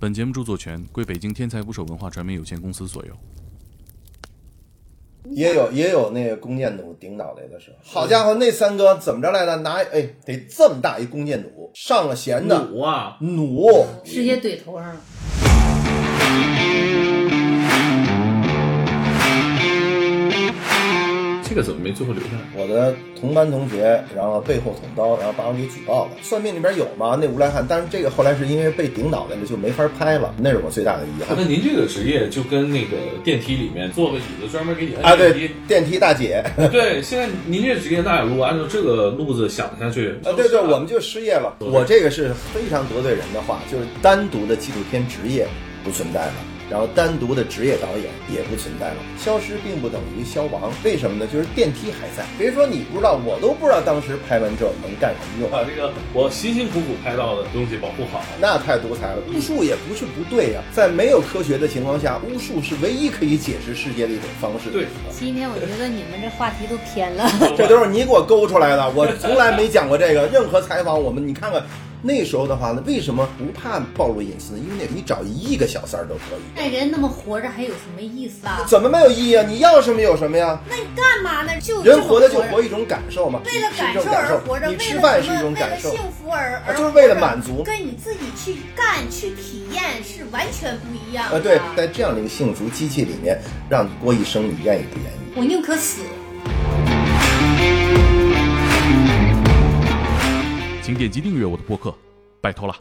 本节目著作权归北京天才捕手文化传媒有限公司所有。也有也有那个弓箭弩顶脑袋的时候，好家伙，那三哥怎么着来的？拿哎得这么大一弓箭弩，上了弦的弩啊，弩，直接怼头上了。这个怎么没最后留下来？我的同班同学，然后背后捅刀，然后把我给举报了。算命里边有吗？那无赖汉，但是这个后来是因为被顶脑袋了，就没法拍了，那是我最大的遗憾。那您这个职业就跟那个电梯里面坐个椅子专门给你啊，对摁电梯。，电梯大姐，对，现在您这职业那如果按照这个路子想下去，啊，对对，我们就失业了。我这个是非常得罪人的话，就是单独的纪录片职业不存在了。然后单独的职业导演也不存在了，消失并不等于消亡，为什么呢？就是电梯还在。别说你不知道，我都不知道当时拍完这能干什么用。把这个我辛辛苦苦拍到的东西保护好。那太独裁了。巫术也不是不对呀、在没有科学的情况下，巫术是唯一可以解释世界的一种方式。对，今天我觉得你们这话题都偏了。这都是你给我勾出来的，我从来没讲过这个。任何采访我们，你看看那时候的话呢，为什么不怕暴露隐私呢？因为那你找一亿个小三儿都可以。那人那么活着还有什么意思啊？怎么没有意义啊？你要什么有什么呀？那你干嘛呢？就人活着就活一种感受嘛，为了感受而活着，你为了吃饭是一种感受为了幸福而而就是为了满足跟你自己去干去体验是完全不一样的。啊，对，在这样的一个幸福机器里面，让你过一生，你愿意不愿意？我宁可死。点击订阅我的播客，拜托了。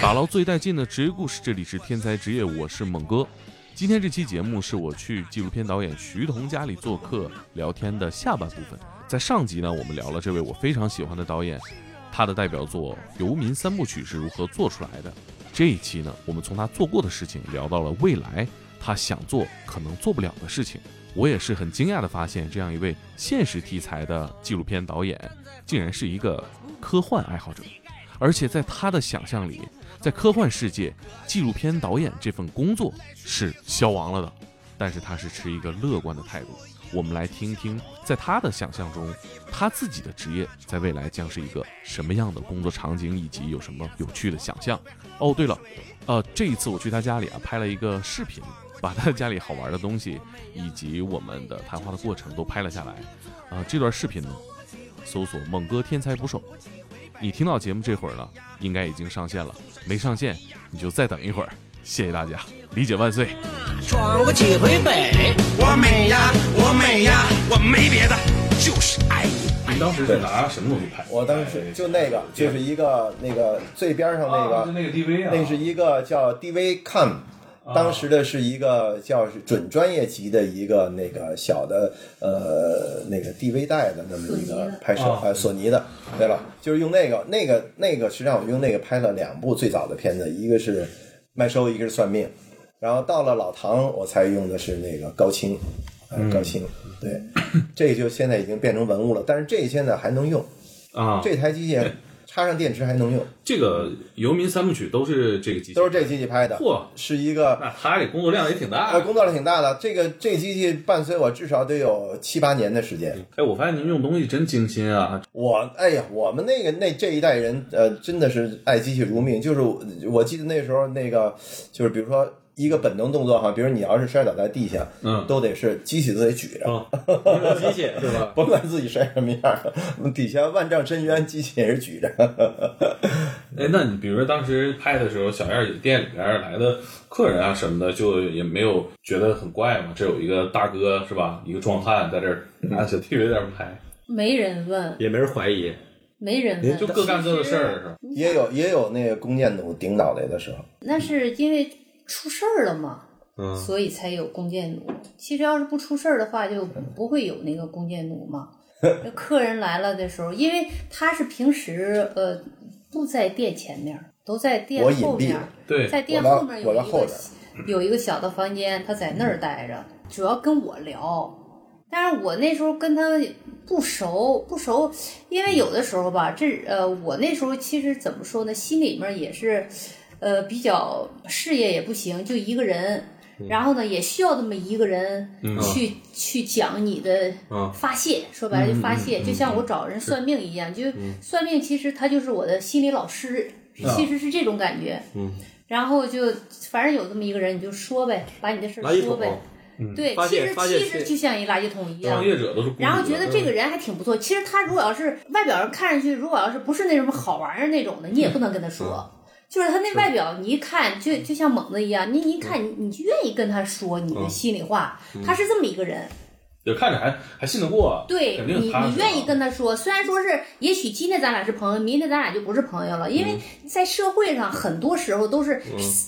打捞最带劲的职业故事，这里是天才职业，我是猛哥。今天这期节目是我去纪录片导演徐桐家里做客聊天的下半部分。在上集呢，我们聊了这位我非常喜欢的导演，他的代表作《游民三部曲》是如何做出来的。这一期呢，我们从他做过的事情聊到了未来他想做可能做不了的事情。我也是很惊讶的发现，这样一位现实题材的纪录片导演，竟然是一个科幻爱好者，而且在他的想象里，在科幻世界，纪录片导演这份工作是消亡了的。但是他是持一个乐观的态度。我们来听听，在他的想象中，他自己的职业在未来将是一个什么样的工作场景，以及有什么有趣的想象。哦，对了，呃，这一次我去他家里啊，拍了一个视频，把他家里好玩的东西以及我们的谈话的过程都拍了下来。啊、这段视频呢，搜索“猛哥天才捕手”，你听到节目这会儿了，应该已经上线了。没上线，你就再等一会儿。谢谢大家，理解万岁。闯过几回北，我美呀，我美呀，我没别的，就是爱你。你当时是拿什么东西拍？我当时就那个，就是一个那个最边上那个，啊就那个 DV 啊，那是一个叫 DVCam，当时的是一个叫是准专业级的一个那个小的呃那个 DV 带的那么一个拍摄，索尼的，对了，就是用那个那个那个，实际上我用那个拍了两部最早的片子，一个是麦收，一个是算命，然后到了老唐，我才用的是那个高清，呃高清，对，这个就现在已经变成文物了，但是这现在还能用，啊，这台机器插上电池还能用，这个游民三部曲都是这个机器，都是这机器拍的，嚯是一个。那他这工作量也挺大。工作量挺大的。这个这机器伴随我至少得有七八年的时间。哎，我发现您用东西真精心啊！我哎呀，我们那个那这一代人，呃，真的是爱机器如命。就是我我记得那时候那个，就是比如说一个本能动作哈，比如你要是摔倒在地下，嗯都得是机器都得举着，啊，机器是吧？甭管自己摔什么样儿，底下万丈深渊，机器也是举着。哎，那你比如说当时拍的时候，小燕儿店里边来的客人啊什么的，就也没有觉得很怪嘛？这有一个大哥是吧？一个壮汉在这儿拿小 TV 在这儿拍，没人问，也没人怀疑。没人问，就各干各的事儿是吧？也有也有那个弓箭弩顶脑袋的时候，那是因为出事儿了嘛，嗯所以才有弓箭弩。其实要是不出事儿的话，就不会有那个弓箭弩嘛。那 客人来了的时候，因为他是平时呃不在店前面儿，都在店我后面儿，对，在店后面有一个后有一个小的房间，他在那儿待着，主要跟我聊。但是我那时候跟他不熟，不熟，因为有的时候吧，这呃，我那时候其实怎么说呢，心里面也是，呃，比较事业也不行，就一个人。然后呢，也需要这么一个人去、去讲你的嗯发泄，说白了就发泄，就像我找人算命一样，就算命其实他就是我的心理老师，其实是这种感觉。嗯，然后就反正有这么一个人，你就说呗，把你的事儿说呗。对，其实其实就像一垃圾桶一样。然后觉得这个人还挺不错。其实他如果要是外表上看上去，如果要是不是那什么好玩意儿那种的，你也不能跟他说。就是他那外表，你一看就就像猛子一样，你你一看你你就愿意跟他说你的心里话。他是这么一个人，就看着还还信得过，对肯你你愿意跟他说。虽然说是，也许今天咱俩是朋友，明天咱俩就不是朋友了，因为在社会上很多时候都是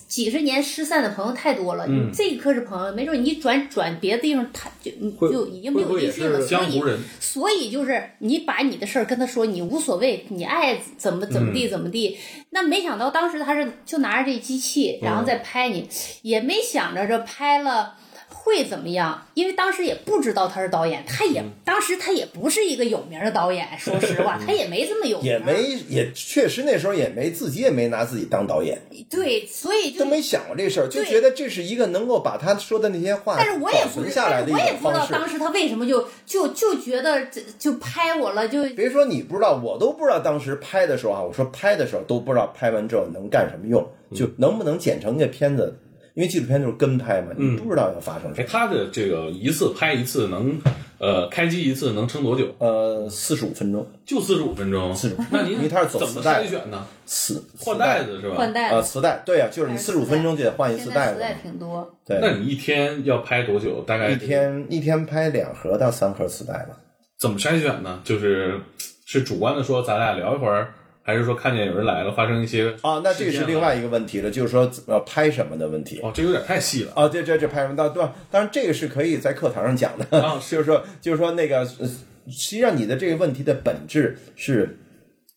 几十年失散的朋友太多了。你这一刻是朋友，没准你一转转别的地方，他就会就已经没有音讯了。所以所以就是你把你的事儿跟他说，你无所谓，你爱怎么怎么地怎么地。那没想到当时他是就拿着这机器，然后再拍你，也没想着这拍了。会怎么样？因为当时也不知道他是导演，他也、当时他也不是一个有名的导演，说实话，他也没这么有名，也没也确实那时候也没自己也没拿自己当导演，对，所以就都没想过这事儿，就觉得这是一个能够把他说的那些话但是我也存下来的一但是我也不知道。当时他为什么就就就觉得这就拍我了，就别说你不知道，我都不知道当时拍的时候啊，我说拍的时候都不知道拍完之后能干什么用，就能不能剪成这片子，因为纪录片就是跟拍嘛，你不知道要发生什哎，么。他的这个一次拍一次能，呃，开机一次能撑多久？呃，四十五分钟，就四十五分钟。四十五，那您因为他是走怎么磁带筛选呢？磁换袋子是吧？呃，换袋子，磁带，对啊、就是你四十五分钟就得换一次现带子磁带，挺多。对，那你一天要拍多久？大概一天一天拍两盒到三盒磁带吧。怎么筛选呢？就是是主观的说，咱俩聊一会儿，还是说看见有人来了，发生一些啊，那这是另外一个问题了，就是说要拍什么的问题。哦，这有点太细了。啊，这这这拍什么？当对吧？当然这个是可以在课堂上讲的，啊就是说就是说那个，呃实际上你的这个问题的本质是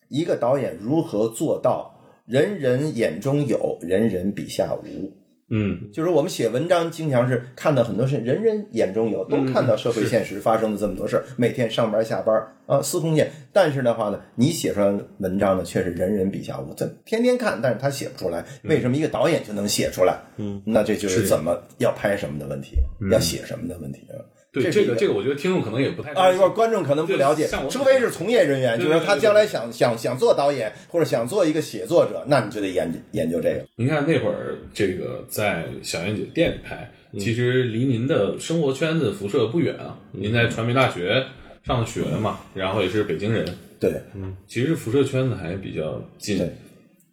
一个导演如何做到人人眼中有，人人笔下无。嗯，就是我们写文章经常是看到很多事，人人眼中有，都看到社会现实发生的这么多事儿，每天上班下班啊，司空见。但是的话呢，你写出来文章呢，却是人人笔下无。这天天看，但是他写不出来。为什么一个导演就能写出来？嗯，那这就是怎么要拍什么的问题，要写什么的问题啊。对，这个这个，我觉得听众可能也不太啊，一会儿观众可能不了解除非是从业人员，就是说他将来想想想做导演或者想做一个写作者，那你就得研究研究这个。您看那会儿，这个在小燕姐店里拍，嗯其实离您的生活圈子辐射不远啊。您在传媒大学上的学嘛，然后也是北京人，对，嗯其实辐射圈子还比较近。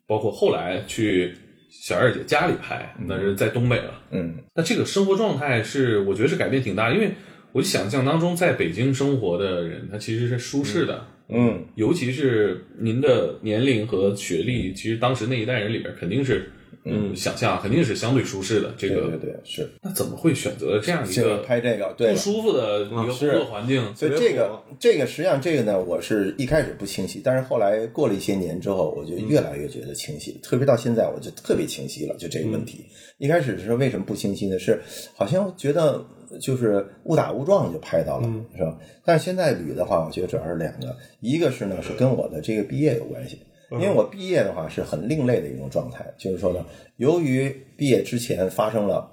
包括后来去小二姐家里拍，那是在东北了。嗯，那这个生活状态是，我觉得是改变挺大，因为我想象当中，在北京生活的人，他其实是舒适的。嗯，尤其是您的年龄和学历，其实当时那一代人里边肯定是，嗯，想象肯定是相对舒适的。这个，对对对，是。那怎么会选择这样一个个拍这个，对不，舒服的一个工是作环境？所以这个这个实际上这个呢，我是一开始不清晰，但是后来过了一些年之后，我就越来越觉得清晰，特别到现在我就特别清晰了，就这个问题。一开始是为什么不清晰呢？是好像觉得就是误打误撞就拍到了，是吧？但是现在捋的话，我觉得主要是两个，一个是呢是跟我的这个毕业有关系。因为我毕业的话是很另类的一种状态，就是说呢，由于毕业之前发生了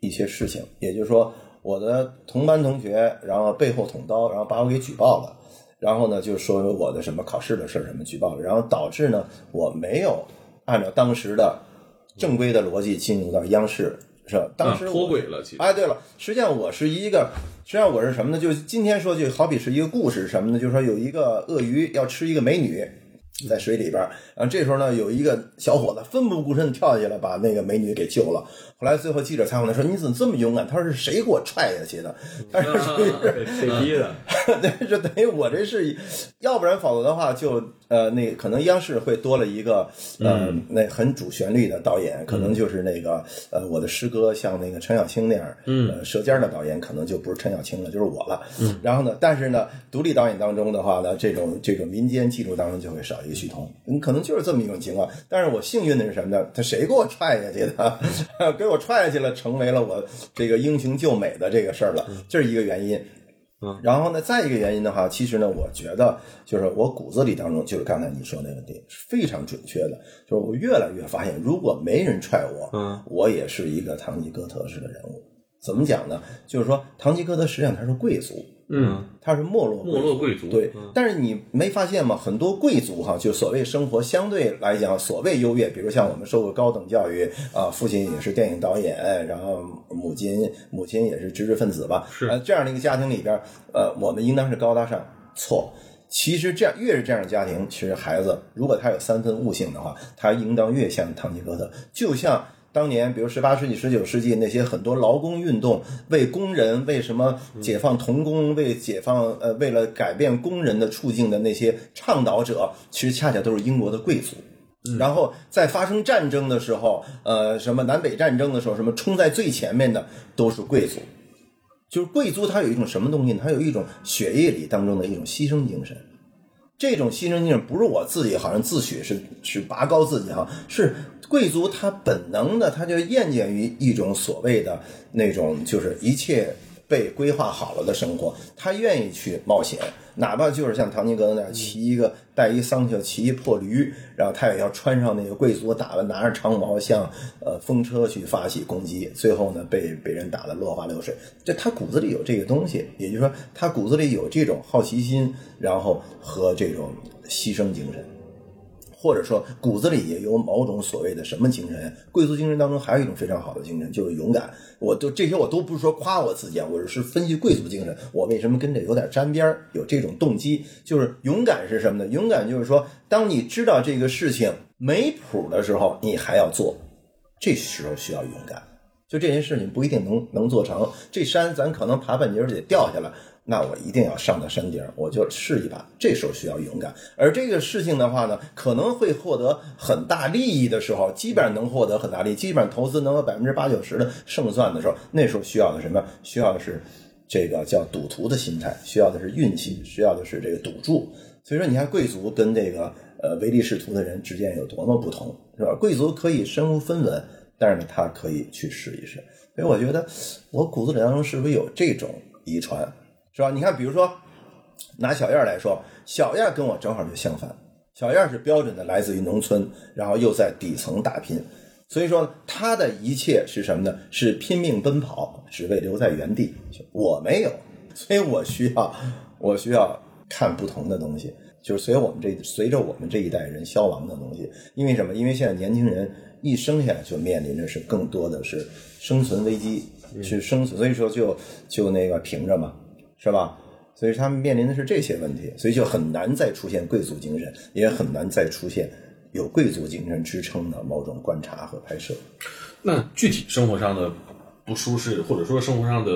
一些事情，也就是说，我的同班同学，然后背后捅刀，然后把我给举报了，然后呢，就说我的什么考试的事儿什么举报了，然后导致呢，我没有按照当时的正规的逻辑进入到央视，是吧？当时脱轨了，其实哎，对了，实际上我是一个，实际上我是什么呢？就是今天说，就好比是一个故事，什么呢？就是说有一个鳄鱼要吃一个美女。在水里边儿，然后这时候呢，有一个小伙子奋不顾身的跳下去了，把那个美女给救了。后来最后记者采访他说：“你怎么这么勇敢？”他说：“是谁给我踹下去的？”他说：“是被被逼的，对，就等于我这是，要不然否则的话就，呃，那可能央视会多了一个呃、那很主旋律的导演，可能就是那个呃我的师哥像那个陈小青那样，嗯，呃舌尖的导演可能就不是陈小青了，就是我了。嗯，然后呢，但是呢，独立导演当中的话呢，这种这种民间记录当中就会少一个徐彤，嗯，可能就是这么一种情况。但是我幸运的是什么呢？他谁给我踹下去的？给我踹下去了，成为了我这个英雄救美的这个事儿了，这是一个原因。嗯然后呢，再一个原因的话，其实呢，我觉得就是我骨子里当中，就是刚才你说那个点是非常准确的，就是我越来越发现，如果没人踹我，嗯，我也是一个堂吉诃德式的人物。怎么讲呢？就是说，堂吉诃德实际上他是贵族，嗯，他是没落没落贵族对嗯，但是你没发现吗？很多贵族哈，就所谓生活相对来讲所谓优越，比如像我们受过高等教育啊，父亲也是电影导演，然后母亲母亲也是知识分子吧，是呃这样的一个家庭里边，呃，我们应当是高大上，错。其实这样越是这样的家庭，其实孩子如果他有三分悟性的话，他应当越像堂吉诃德，就像当年，比如十八世纪、十九世纪那些很多劳工运动，为工人、为什么解放童工、为解放呃，为了改变工人的处境的那些倡导者，其实恰恰都是英国的贵族。然后在发生战争的时候，呃，什么南北战争的时候，什么冲在最前面的都是贵族。就是贵族，他有一种什么东西呢？他有一种血液里当中的一种牺牲精神。这种牺牲精神不是我自己好像自诩是是拔高自己哈，是贵族他本能的他就厌倦于一种所谓的那种就是一切被规划好了的生活，他愿意去冒险，哪怕就是像唐吉诃德那样骑一个带一桑丘骑一破驴，然后他也要穿上那个贵族打扮，拿着长矛向呃风车去发起攻击，最后呢被被人打得落花流水。这他骨子里有这个东西，也就是说他骨子里有这种好奇心，然后和这种牺牲精神。或者说骨子里也有某种所谓的什么精神，贵族精神当中还有一种非常好的精神，就是勇敢。我都这些我都不是说夸我自己啊，我是分析贵族精神，我为什么跟这有点沾边，有这种动机，就是勇敢是什么呢？勇敢就是说，当你知道这个事情没谱的时候，你还要做，这时候需要勇敢。就这件事情不一定能能做成，这山咱可能爬半截儿就得掉下来，那我一定要上到山顶，我就试一把。这时候需要勇敢，而这个事情的话呢，可能会获得很大利益的时候，基本上能获得很大利益，基本上投资能有百分之八九十的胜算的时候，那时候需要的什么？需要的是这个叫赌徒的心态，需要的是运气，需要的是这个赌注。所以说，你看贵族跟这个呃唯利是图的人之间有多么不同，是吧？贵族可以身无分文，但是呢，他可以去试一试。所以我觉得我骨子里当中是不是有这种遗传，是吧？你看，比如说拿小燕儿来说，小燕儿跟我正好就相反，小燕儿是标准的来自于农村，然后又在底层打拼，所以说她的一切是什么呢？是拼命奔跑，只为留在原地。我没有，所以我需要，我需要看不同的东西，就是随我们这随着我们这一代人消亡的东西。因为什么？因为现在年轻人一生下来就面临着是更多的是生存危机，是生存，所以说就就那个凭着嘛，是吧？所以他们面临的是这些问题，所以就很难再出现贵族精神，也很难再出现有贵族精神支撑的某种观察和拍摄。那具体生活上的不舒适，或者说生活上的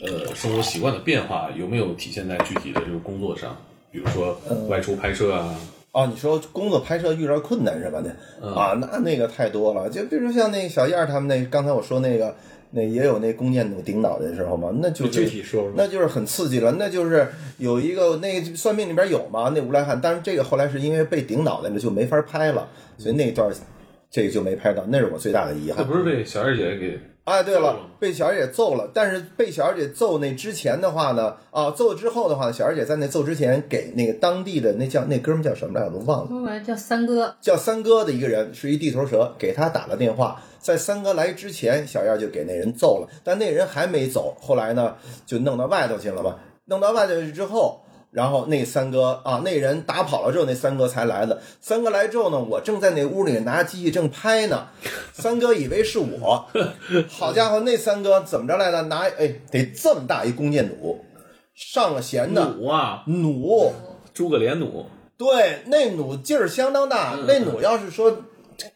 呃生活习惯的变化，有没有体现在具体的这个工作上？比如说外出拍摄啊，哦，你说工作拍摄遇到困难是吧？那、啊，那那个太多了。就比如像那个小燕儿他们那，刚才我说那个，那也有那弓箭弩顶脑袋的时候嘛，那就具体说说那就是很刺激了。那就是有一个那个算命里边有嘛，那无赖汉，但是这个后来是因为被顶脑袋了，就没法拍了，所以那段这个就没拍到，那是我最大的遗憾。那不是被小二姐给哎，对了了，被小二姐揍了，但是被小二姐揍那之前的话呢，啊，揍之后的话，小二姐在那揍之前给那个当地的那叫那哥们儿叫什么来着，我都忘了。叫三哥，叫三哥的一个人是一地头蛇，给他打了电话，在三哥来之前，小燕就给那人揍了，但那人还没走，后来呢就弄到外头去了嘛，弄到外头去之后。然后那三哥啊，那人打跑了之后，那三哥才来的。三哥来之后呢，我正在那屋里拿机器正拍呢，三哥以为是我，好家伙，那三哥怎么着来的？拿哎得这么大一弓箭弩，上了弦的弩啊，弩，诸葛连弩，对，那弩劲儿相当大。嗯那弩要是说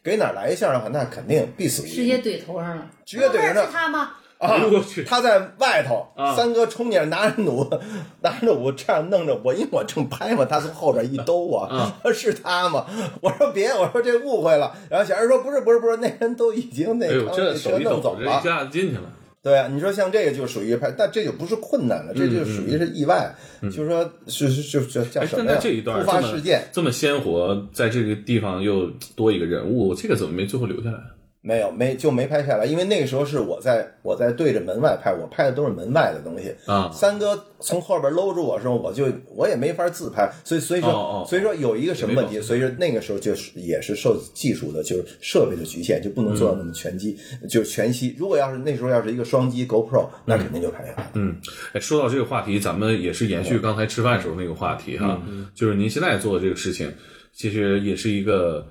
给哪儿来一下的话，那肯定必死无疑。直接怼头上了，直接怼着呢是他吗？啊！他在外头，啊三哥冲进来拿着弩，拿着弩这样弄着我，因 为我正拍嘛，他从后边一兜我，啊 是他吗？我说别，我说这误会了。然后小二说不是不是不是，那人都已经那个这那车手一抖，弄走了。这一下子进去了。对啊，你说像这个就属于拍，但这就不是困难了，这就属于是意外，就是说是是是是叫哎，什么呀？但在这一段突发事件。这么鲜活，在这个地方又多一个人物，这个怎么没最后留下来？没有，没就没拍下来，因为那个时候是我在我在对着门外拍，我拍的都是门外的东西啊。三哥从后边搂住我的时候，我就我也没法自拍，所以所以说、哦哦所以说有一个什么问题，所以说那个时候就是也是受技术的，就是设备的局限，就不能做到那么全机，就是全息。如果要是那时候要是一个双机 GoPro，那肯定就拍下来了。嗯，哎，说到这个话题，咱们也是延续刚才吃饭时候那个话题哈，就是您现在做的这个事情，其实也是一个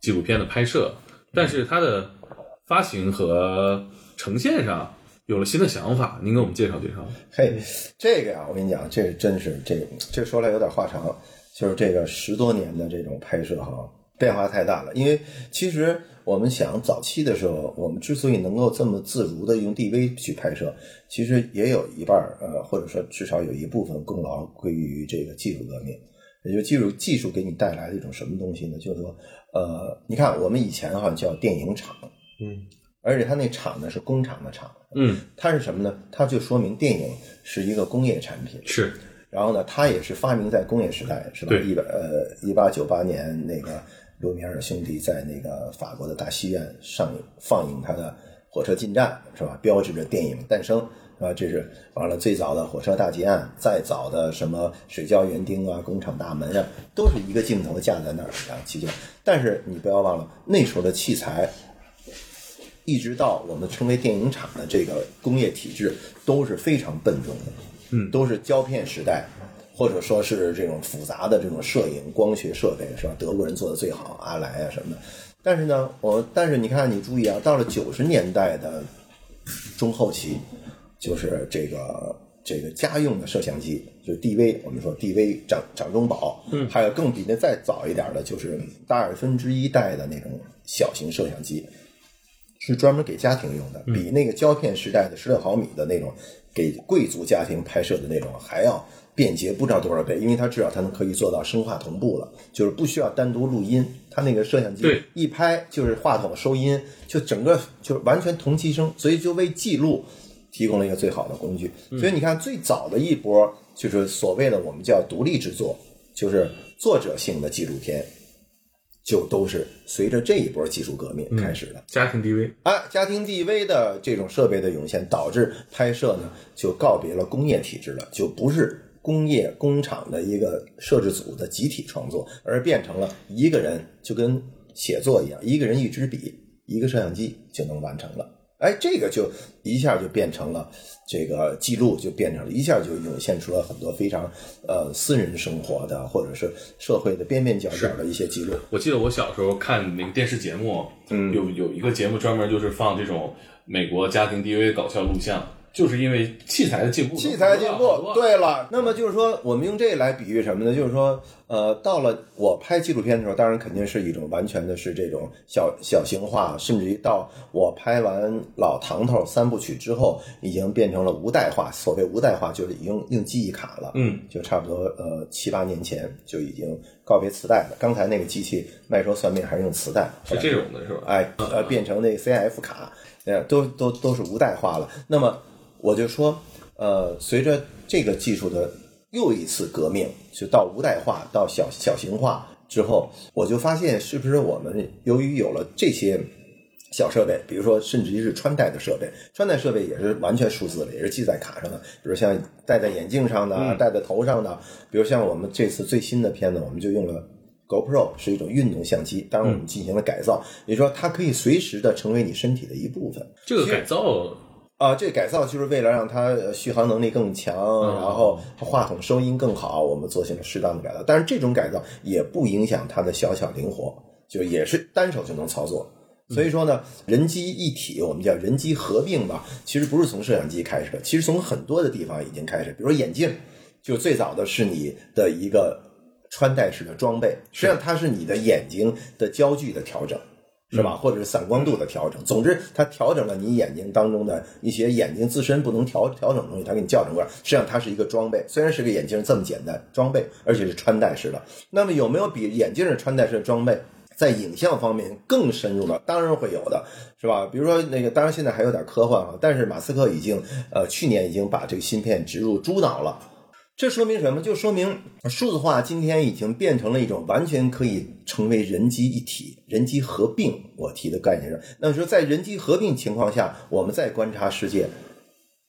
纪录片的拍摄，但是它的发行和呈现上有了新的想法，您给我们介绍介绍。嘿，这个呀，我跟你讲，这真是这这说来有点话长，就是这个十多年的这种拍摄哈，变化太大了。因为其实我们想早期的时候，我们之所以能够这么自如的用 DV 去拍摄，其实也有一半儿呃，或者说至少有一部分功劳归于这个技术革命。也就技术技术给你带来的一种什么东西呢？就是说，呃，你看我们以前好像叫电影厂，嗯，而且它那厂呢是工厂的厂，嗯，它是什么呢？它就说明电影是一个工业产品，是，然后呢，它也是发明在工业时代，是吧？一百呃一八九八年，那个卢米埃尔兄弟在那个法国的大戏院上映放映他的《火车进站》，是吧？标志着电影诞生，是吧？这是完了最早的火车大劫案，再早的什么水浇园丁啊、工厂大门啊，都是一个镜头架在那儿啊，其实，但是你不要忘了，那时候的器材一直到我们称为电影厂的这个工业体制都是非常笨重的，嗯，都是胶片时代，或者说是这种复杂的这种摄影光学设备是吧？德国人做的最好，阿莱啊什么的。但是呢，我但是你看，你注意啊，到了九十年代的中后期，就是这个这个家用的摄像机，就是 DV，我们说 DV 掌掌中宝，嗯，还有更比那再早一点的，就是大二分之一代的那种小型摄像机，是专门给家庭用的，比那个胶片时代的十六毫米的那种给贵族家庭拍摄的那种还要便捷不知道多少倍，因为它至少它能可以做到声画同步了，就是不需要单独录音，它那个摄像机一拍就是话筒收音，就整个就是完全同期声，所以就为记录提供了一个最好的工具。所以你看，最早的一波就是所谓的我们叫独立制作，就是作者性的纪录片，就都是随着这一波技术革命开始的。家庭 DV，啊，家庭 DV 的这种设备的涌现，导致拍摄呢就告别了工业体制了，就不是工业工厂的一个摄制组的集体创作，而变成了一个人就跟写作一样，一个人一支笔，一个摄像机就能完成了。哎，这个就一下就变成了这个记录，就变成了一下就涌现出了很多非常呃私人生活的或者是社会的边边角角的一些记录。我记得我小时候看那个电视节目，嗯，有有一个节目专门就是放这种美国家庭 DV 搞笑录像，就是因为器材的进步，器材进步对了，那么就是说，我们用这来比喻什么呢？就是说，呃，到了我拍纪录片的时候，当然肯定是一种完全的是这种小小型化，甚至于到我拍完《老唐头》三部曲之后，已经变成了无代化。所谓无代化，就是已经用记忆卡了，嗯，就差不多呃七八年前就已经告别磁带了。刚才那个机器卖说算命还是用磁带，是这种的是吧？哎，呃，变成那 CIF 卡，呃，都都都是无代化了。那么我就说，呃，随着这个技术的又一次革命，就到无代化到小小型化之后，我就发现，是不是我们由于有了这些。小设备，比如说，甚至于是穿戴的设备，穿戴设备也是完全数字的，也是记在卡上的。比如像戴在眼镜上的，戴在头上的，比如像我们这次最新的片子，我们就用了 GoPro 是一种运动相机，当然我们进行了改造，也就是说它可以随时的成为你身体的一部分。这个改造啊，这个改造就是为了让它呃续航能力更强，然后话筒收音更好，我们做些适当的改造。但是这种改造也不影响它的小巧灵活，就也是单手就能操作。所以说呢，人机一体，我们叫人机合并吧，其实不是从摄像机开始的，其实从很多的地方已经开始，比如说眼镜，就最早的是你的一个穿戴式的装备，实际上它是你的眼睛的焦距的调整。是吧？或者是散光度的调整，总之它调整了你眼睛当中的一些眼睛自身不能调调整的东西，它给你校正过来。实际上它是一个装备，虽然是个眼镜这么简单装备，而且是穿戴式的。那么有没有比眼镜是穿戴式的装备在影像方面更深入的？当然会有的，是吧？比如说那个，当然现在还有点科幻啊，但是马斯克已经呃去年已经把这个芯片植入猪脑了。这说明什么？就说明数字化今天已经变成了一种完全可以成为人机一体、人机合并。我提的概念是，那说在人机合并情况下，我们再观察世界，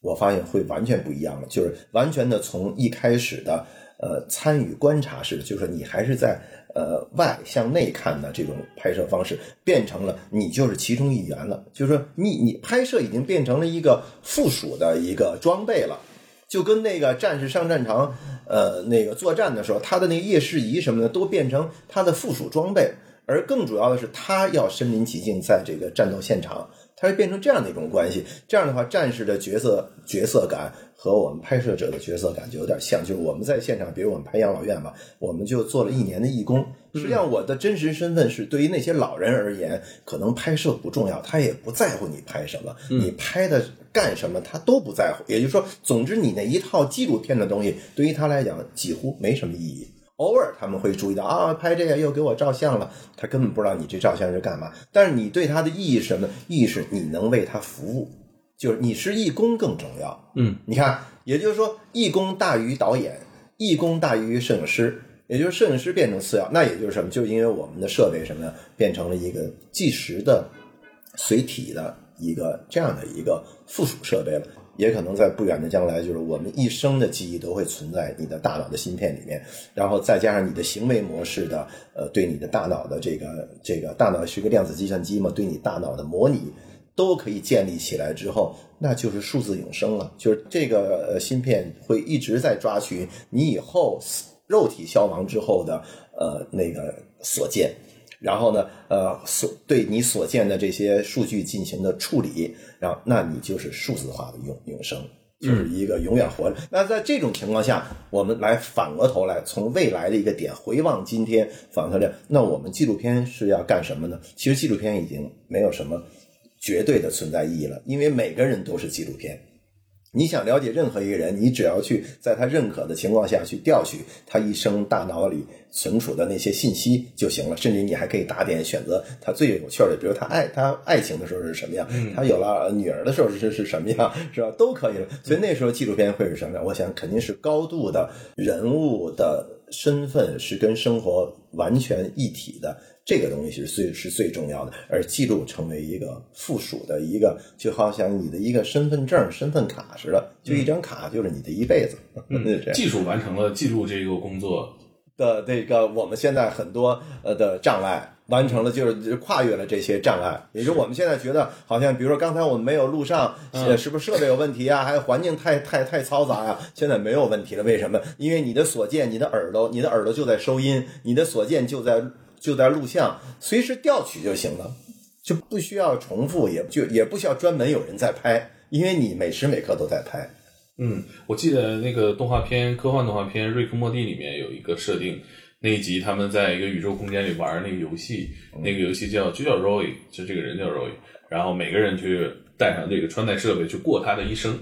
我发现会完全不一样了，就是完全的从一开始的呃参与观察式，就是你还是在呃外向内看的这种拍摄方式，变成了你就是其中一员了，就是说你你拍摄已经变成了一个附属的一个装备了。就跟那个战士上战场，呃，那个作战的时候，他的那个夜视仪什么的都变成他的附属装备，而更主要的是，他要身临其境在这个战斗现场，它会变成这样的一种关系。这样的话，战士的角色角色感和我们拍摄者的角色感就有点像，就是我们在现场，比如我们拍养老院吧，我们就做了一年的义工。实际上，我的真实身份是对于那些老人而言，可能拍摄不重要，他也不在乎你拍什么，你拍的。干什么他都不在乎，也就是说，总之你那一套纪录片的东西对于他来讲几乎没什么意义。偶尔他们会注意到啊，拍这个又给我照相了，他根本不知道你这照相是干嘛。但是你对他的意义是什么？意义是你能为他服务，就是你是义工更重要。嗯，你看，也就是说，义工大于导演，义工大于摄影师，也就是摄影师变成次要。那也就是什么？就是因为我们的设备什么呢，变成了一个计时的随体的。一个这样的一个附属设备了，也可能在不远的将来，就是我们一生的记忆都会存在你的大脑的芯片里面，然后再加上你的行为模式的，呃，对你的大脑的这个这个大脑是一个量子计算机嘛，对你大脑的模拟都可以建立起来之后，那就是数字永生了，就是这个呃芯片会一直在抓取你以后肉体消亡之后的呃那个所见。然后呢，呃，所对你所见的这些数据进行的处理，然后那你就是数字化的永永生，就是一个永远活着。那在这种情况下，我们来反过头来，从未来的一个点回望今天，反过来，那我们纪录片是要干什么呢？其实纪录片已经没有什么绝对的存在意义了，因为每个人都是纪录片。你想了解任何一个人，你只要去在他认可的情况下去调取他一生大脑里存储的那些信息就行了。甚至你还可以打点选择他最有趣的，比如他爱他爱情的时候是什么样，他有了女儿的时候是是什么样，是吧？都可以了。所以那时候纪录片会是什么样？我想肯定是高度的人物的身份是跟生活完全一体的。这个东西是最是最重要的，而记录成为一个附属的一个，就好像你的一个身份证、身份卡似的，就一张卡就是你的一辈子。技术完成了记录这个工作的这个，我们现在很多呃的障碍完成了，就是跨越了这些障碍。也就是我们现在觉得，好像比如说刚才我们没有录上，是不是设备有问题啊？还有环境太太太嘈杂呀？现在没有问题了，为什么？因为你的所见，你的耳朵，你的耳朵就在收音，你的所见就在。就在录像，随时调取就行了，就不需要重复，也就也不需要专门有人在拍，因为你每时每刻都在拍。嗯，我记得那个动画片，科幻动画片《瑞克莫蒂》里面有一个设定，那一集他们在一个宇宙空间里玩那个游戏，那个游戏叫就叫 Roy，就这个人叫 Roy，然后每个人去带上这个穿戴设备去过他的一生。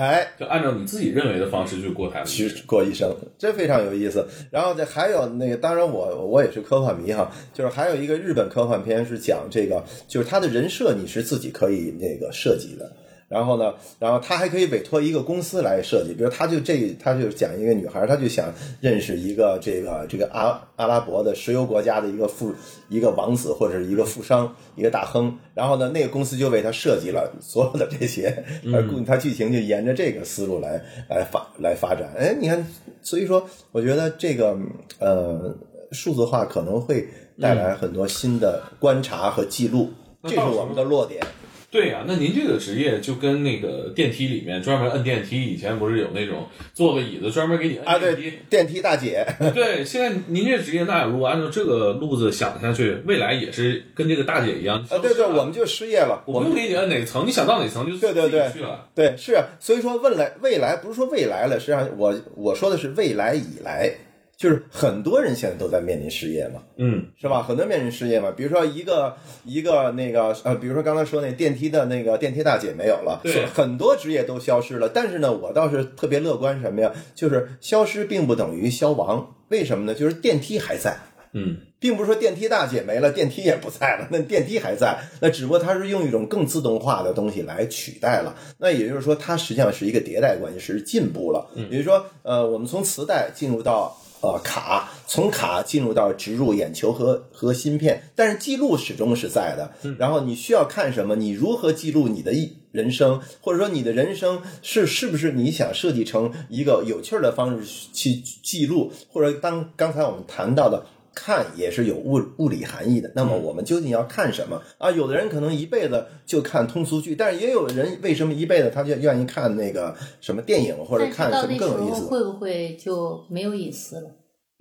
哎，就按照你自己认为的方式去过它，去过一生，这非常有意思。然后这还有那个，当然我我也是科幻迷哈，就是还有一个日本科幻片是讲这个，就是他的人设你是自己可以那个设计的。然后呢，然后他还可以委托一个公司来设计，比如他就这，他就讲一个女孩，他就想认识一个这个这个阿阿拉伯的石油国家的一个富一个王子或者是一个富商一个大亨，然后呢，那个公司就为他设计了所有的这些，而他剧情就沿着这个思路来来发来发展。哎，你看，所以说，我觉得这个呃数字化可能会带来很多新的观察和记录，这是我们的落点。对呀，那您这个职业就跟那个电梯里面专门摁电梯，以前不是有那种坐个椅子专门给你摁电梯？电梯大姐。对，现在您这职业，那如果按照这个路子想下去，未来也是跟这个大姐一样。啊，对对，我们就失业了，我们不给你摁哪层，你想到哪层就对对对去了。对，是，所以说未来未来不是说未来了，实际上我我说的是未来以来。就是很多人现在都在面临失业嘛，嗯，是吧？很多面临失业嘛。比如说一个一个那个呃，比如说刚才说那电梯的那个电梯大姐没有了，对，很多职业都消失了。但是呢，我倒是特别乐观什么呀？就是消失并不等于消亡。为什么呢？就是电梯还在，嗯，并不是说电梯大姐没了，电梯也不在了，那电梯还在，那只不过它是用一种更自动化的东西来取代了。那也就是说，它实际上是一个迭代关系，是进步了。也就是说，呃，我们从磁带进入到呃卡，从卡进入到植入眼球和和芯片，但是记录始终是在的。然后你需要看什么，你如何记录你的一人生，或者说你的人生是是不是你想设计成一个有趣儿的方式去记录，或者当刚才我们谈到的。看也是有物物理含义的，那么我们究竟要看什么啊？有的人可能一辈子就看通俗剧，但是也有人为什么一辈子他就愿意看那个什么电影或者看什么更有意思？会不会就没有隐私了？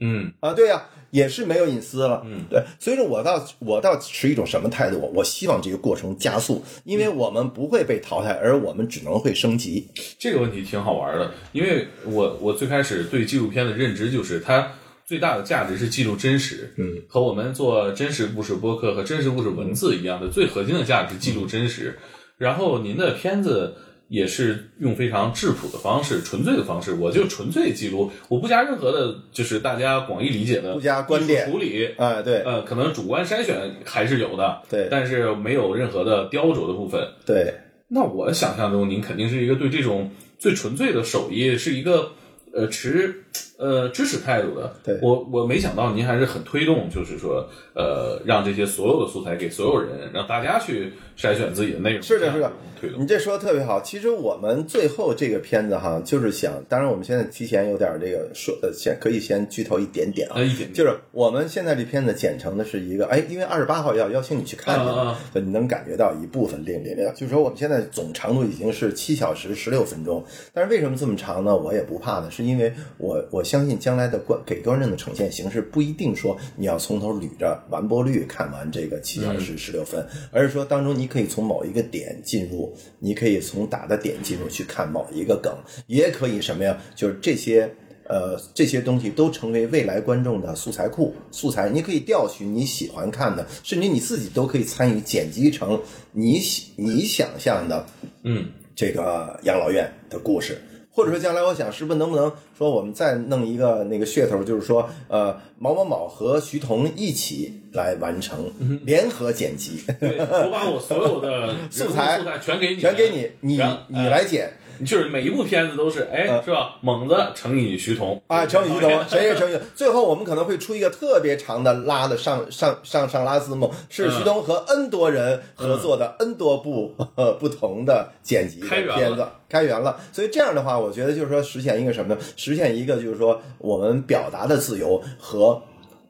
嗯啊，对呀、也是没有隐私了。嗯，对，所以说我倒我倒持一种什么态度？我希望这个过程加速，因为我们不会被淘汰，而我们只能会升级。这个问题挺好玩的，因为我我最开始对纪录片的认知就是它最大的价值是记录真实，嗯，和我们做真实故事播客和真实故事文字一样的，最核心的价值记录真实。然后您的片子也是用非常质朴的方式、纯粹的方式，我就纯粹记录，我不加任何的，就是大家广义理解的不加观点处理。啊，对呃，可能主观筛选还是有的，对但是没有任何的雕琢的部分。对，那我想象中，您肯定是一个对这种最纯粹的手艺是一个呃持呃支持态度的。对我我没想到您还是很推动，就是说呃让这些所有的素材给所有人，让大家去筛选自己的内容。是的，是的，推动你。这说的特别好。其实我们最后这个片子哈，就是想，当然我们现在提前有点这个说，呃，先可以先剧透一点点啊呃，，一点就是我们现在这片子剪成的是一个，哎，因为二十八号要邀请你去看去嘛啊啊啊，所以你能感觉到一部分练练练。就是说我们现在总长度已经是七小时十六分钟，但是为什么这么长呢？我也不怕呢，是因为我我相信将来的观给观众的呈现形式不一定说你要从头捋着完播率看完这个七小时十六分，而是说当中你可以从某一个点进入，你可以从打的点进入去看某一个梗，也可以什么呀？就是这些。呃，这些东西都成为未来观众的素材库，素材你可以调取你喜欢看的，甚至你自己都可以参与剪辑成你喜你想象的嗯，这个养老院的故事，或者说将来我想是不是能不能说我们再弄一个那个噱头，就是说呃毛某某和徐彤一起来完成联合剪辑，对，我把我所有的 素材素材全给你，全给你，你你来剪。就是每一部片子都是，哎，嗯是吧？猛子乘以徐桐啊，乘以徐桐，谁也乘以。最后我们可能会出一个特别长的拉的上上上上拉字幕，是嗯徐东和 N 多人合作的 N 多部、呃、不同的剪辑开源了片子，开源了。所以这样的话，我觉得就是说实现一个什么呢？实现一个就是说我们表达的自由和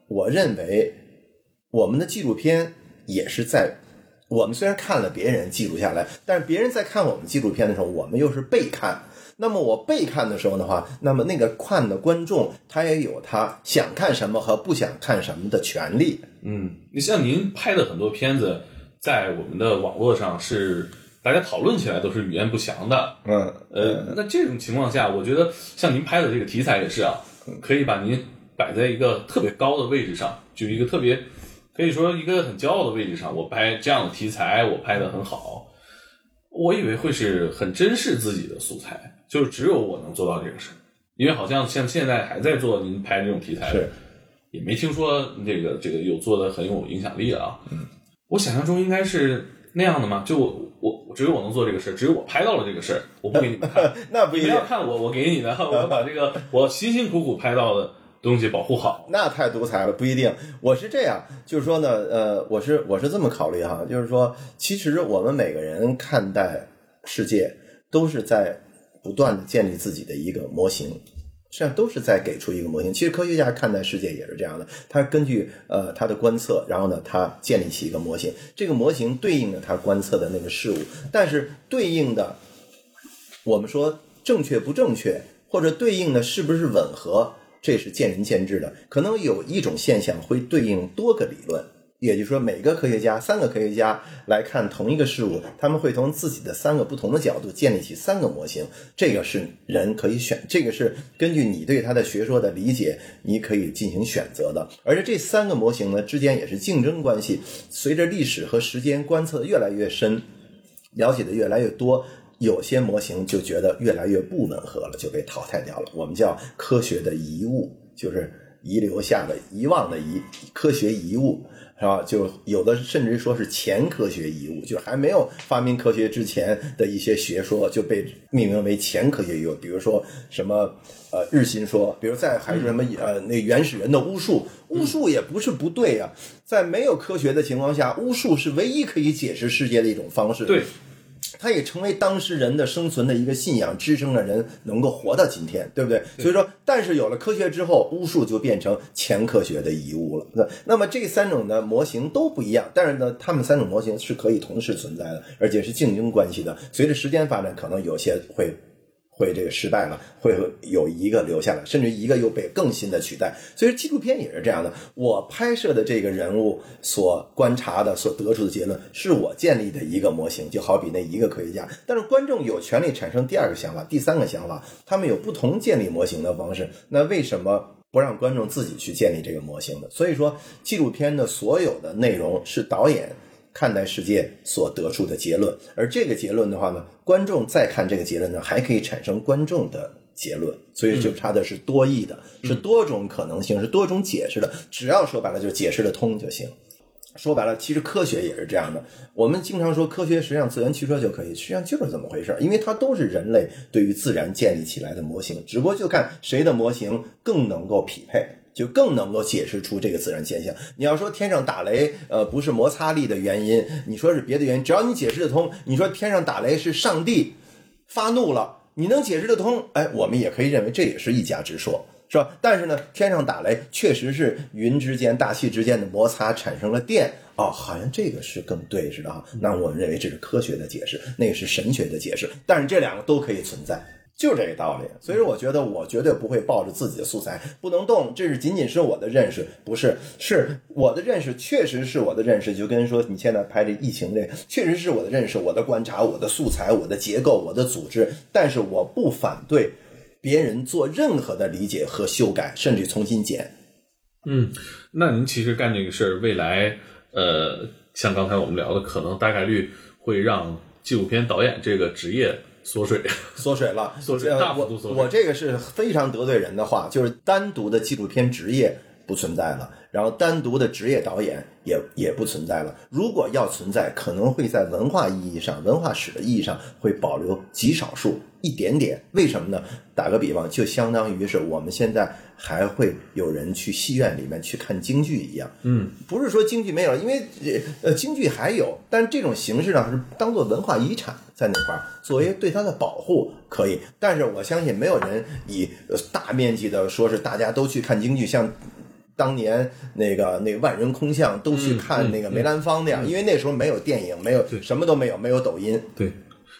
我认为我们的纪录片也是在。我们虽然看了别人记录下来，但是别人在看我们纪录片的时候，我们又是被看。那么我被看的时候的话，那么那个看的观众他也有他想看什么和不想看什么的权利。嗯，你像您拍的很多片子，在我们的网络上是大家讨论起来都是语言不详的。嗯，呃，那这种情况下，我觉得像您拍的这个题材也是啊，可以把您摆在一个特别高的位置上，就一个特别可以说一个很骄傲的位置上。我拍这样的题材，我拍的很好。我以为会是很珍视自己的素材，就是只有我能做到这个事儿，因为好像像现在还在做您拍这种题材的是，也没听说这个这个有做的很有影响力的啊。嗯，我想象中应该是那样的嘛，就我我只有我能做这个事儿，只有我拍到了这个事儿，我不给你们看，那不一定你要，看我我给你的，我要把这个我辛辛苦苦拍到的东西保护好。那太独裁了，不一定。我是这样，就是说呢，呃，我是我是这么考虑哈，就是说，其实我们每个人看待世界都是在不断的建立自己的一个模型。实际上都是在给出一个模型。其实科学家看待世界也是这样的，他根据呃他的观测，然后呢，他建立起一个模型。这个模型对应的他观测的那个事物，但是对应的我们说正确不正确，或者对应的是不是吻合，这是见仁见智的。可能有一种现象会对应多个理论，也就是说，每个科学家、三个科学家来看同一个事物，他们会从自己的三个不同的角度建立起三个模型。这个是人可以选，这个是根据你对他的学说的理解，你可以进行选择的。而且这三个模型呢之间也是竞争关系，随着历史和时间观测的越来越深，了解的越来越多。有些模型就觉得越来越不吻合了，就被淘汰掉了。我们叫科学的遗物，就是遗留下的遗忘的遗科学遗物。是吧？就有的甚至说是前科学遗物，就还没有发明科学之前的一些学说就被命名为前科学遗物。比如说什么呃日心说，比如在还是什么呃那原始人的巫术，巫术也不是不对呀、在没有科学的情况下，巫术是唯一可以解释世界的一种方式。对，它也成为当时人的生存的一个信仰，支撑着人能够活到今天，对不对？所以说，但是有了科学之后，巫术就变成前科学的遗物了。那那么这三种的模型都不一样，但是呢，它们三种模型是可以同时存在的，而且是竞争关系的。随着时间发展，可能有些会会这个失败呢，会有一个留下来，甚至一个又被更新的取代。所以纪录片也是这样的，我拍摄的这个人物所观察的、所得出的结论，是我建立的一个模型，就好比那一个科学家。但是观众有权利产生第二个想法、第三个想法，他们有不同建立模型的方式。那为什么？不让观众自己去建立这个模型的，所以说纪录片的所有的内容是导演看待世界所得出的结论，而这个结论的话呢，观众再看这个结论呢，还可以产生观众的结论，所以就差的是多义的，是多种可能性，是多种解释的，只要说白了就解释得通就行。说白了，其实科学也是这样的。我们经常说科学实际上自圆其说就可以，实际上就是这么回事儿，因为它都是人类对于自然建立起来的模型，只不过就看谁的模型更能够匹配。就更能够解释出这个自然现象。你要说天上打雷，呃，不是摩擦力的原因，你说是别的原因，只要你解释得通，你说天上打雷是上帝发怒了，你能解释得通，哎，我们也可以认为这也是一家之说。是吧？但是呢，天上打雷确实是云之间、大气之间的摩擦产生了电哦，好像这个是更对似的哈。那我们认为这是科学的解释，那个是神学的解释，但是这两个都可以存在。就这个道理，所以说我觉得我绝对不会抱着自己的素材不能动，这是仅仅是我的认识，不是，是我的认识，确实是我的认识。就跟说你现在拍这疫情这，确实是我的认识，我的观察，我的素材，我的结构，我的组织，但是我不反对别人做任何的理解和修改，甚至重新剪。嗯，那您其实干这个事儿，未来呃，像刚才我们聊的，可能大概率会让纪录片导演这个职业缩水。缩水了，缩水呃大幅度缩水我我这个是非常得罪人的话，就是单独的纪录片职业不存在了，然后单独的职业导演也也不存在了。如果要存在，可能会在文化意义上、文化史的意义上会保留极少数一点点。为什么呢？打个比方，就相当于是我们现在还会有人去戏院里面去看京剧一样。嗯，不是说京剧没有，因为呃京剧还有，但是这种形式呢是当做文化遗产在那块儿，作为对它的保护可以。但是我相信没有人以呃大面积的说是大家都去看京剧，像。当年那个那万人空巷都去看那个梅兰芳那样，因为那时候没有电影，没有什么都没有，没有抖音对，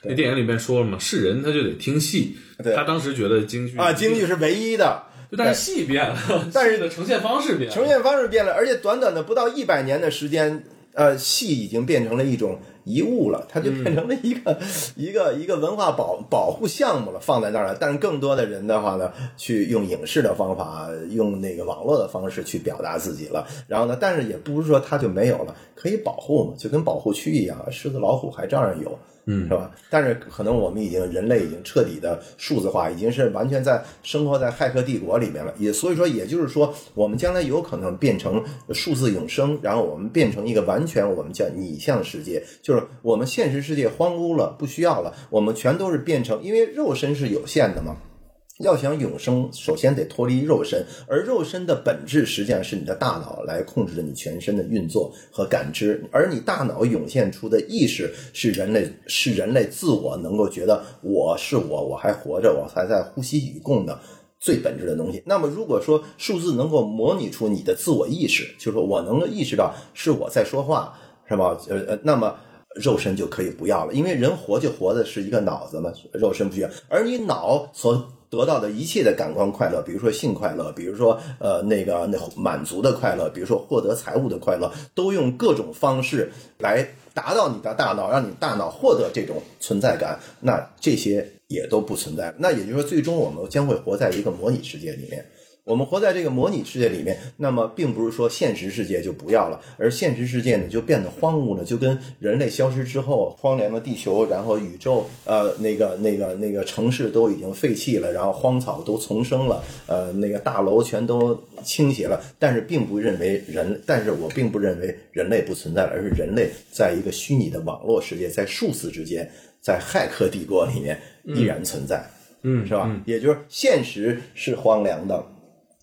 那电影里面说了嘛，是人他就得听戏。对他当时觉得京剧啊，京剧是唯一的。但是戏变了，但是戏的呈现方式变了，呈现方式变了，而且短短的不到一百年的时间，呃，戏已经变成了一种遗物了，它就变成了一个、一个一个文化保保护项目了，放在那儿了。但是更多的人的话呢，去用影视的方法，用那个网络的方式去表达自己了。然后呢，但是也不是说它就没有了，可以保护嘛，就跟保护区一样，狮子老虎还照样有。嗯是吧？但是可能我们已经人类已经彻底的数字化，已经是完全在生活在骇客帝国里面了。也所以说，也就是说，我们将来有可能变成数字永生，然后我们变成一个完全我们叫拟像世界，就是我们现实世界荒芜了，不需要了，我们全都是变成，因为肉身是有限的嘛。要想永生，首先得脱离肉身，而肉身的本质实际上是你的大脑来控制着你全身的运作和感知，而你大脑涌现出的意识是人类是人类自我能够觉得我是我，我还活着，我还在呼吸与共的最本质的东西。那么，如果说数字能够模拟出你的自我意识，就是说我能够意识到是我在说话，是吧？呃呃，那么。肉身就可以不要了，因为人活就活的是一个脑子嘛，肉身不需要。而你脑所得到的一切的感官快乐，比如说性快乐，比如说呃那个那满足的快乐，比如说获得财物的快乐，都用各种方式来达到你的大脑，让你大脑获得这种存在感。那这些也都不存在。那也就是说，最终我们将会活在一个模拟世界里面。我们活在这个模拟世界里面，那么并不是说现实世界就不要了，而现实世界呢就变得荒芜了，就跟人类消失之后，荒凉的地球，然后宇宙，呃，那个那个那个城市都已经废弃了，然后荒草都丛生了，呃，那个大楼全都倾斜了，但是并不认为人，但是我并不认为人类不存在了，而是人类在一个虚拟的网络世界，在数字之间，在骇客帝国里面依然存在。嗯，是吧？也就是现实是荒凉的，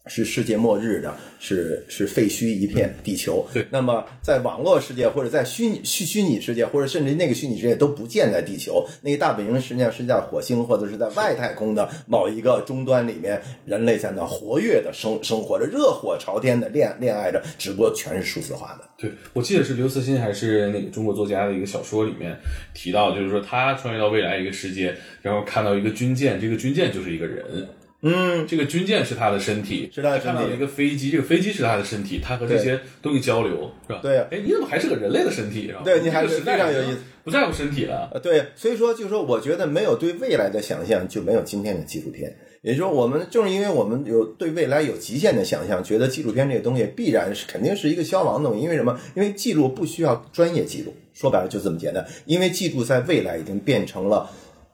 是世界末日的，是是废墟一片地球。对那么在网络世界或者在虚拟虚虚拟世界，或者甚至那个虚拟世界都不建在地球，那个大本营实际上是在火星或者是在外太空的某一个终端里面，人类在那活跃的生生活着，热火朝天的恋恋爱着，只不过全是数字化的。对，我记得是刘慈欣还是那个中国作家的一个小说里面提到，就是说他穿越到未来一个世界，然后看到一个军舰，这个军舰就是一个人，嗯，这个军舰是他的身体，是他的身体一个飞机，这个飞机是他的身体，他和这些东西交流，是吧？对啊哎，你怎么还是个人类的身体？是吧对你还是非常有意思，不在乎身体了。呃，对，所以说就是说，我觉得没有对未来的想象，就没有今天的纪录片。也就是说，我们正是因为我们有对未来有极限的想象，觉得纪录片这个东西必然是肯定是一个消亡的东西。因为什么？因为记录不需要专业记录，说白了就这么简单。因为记录在未来已经变成了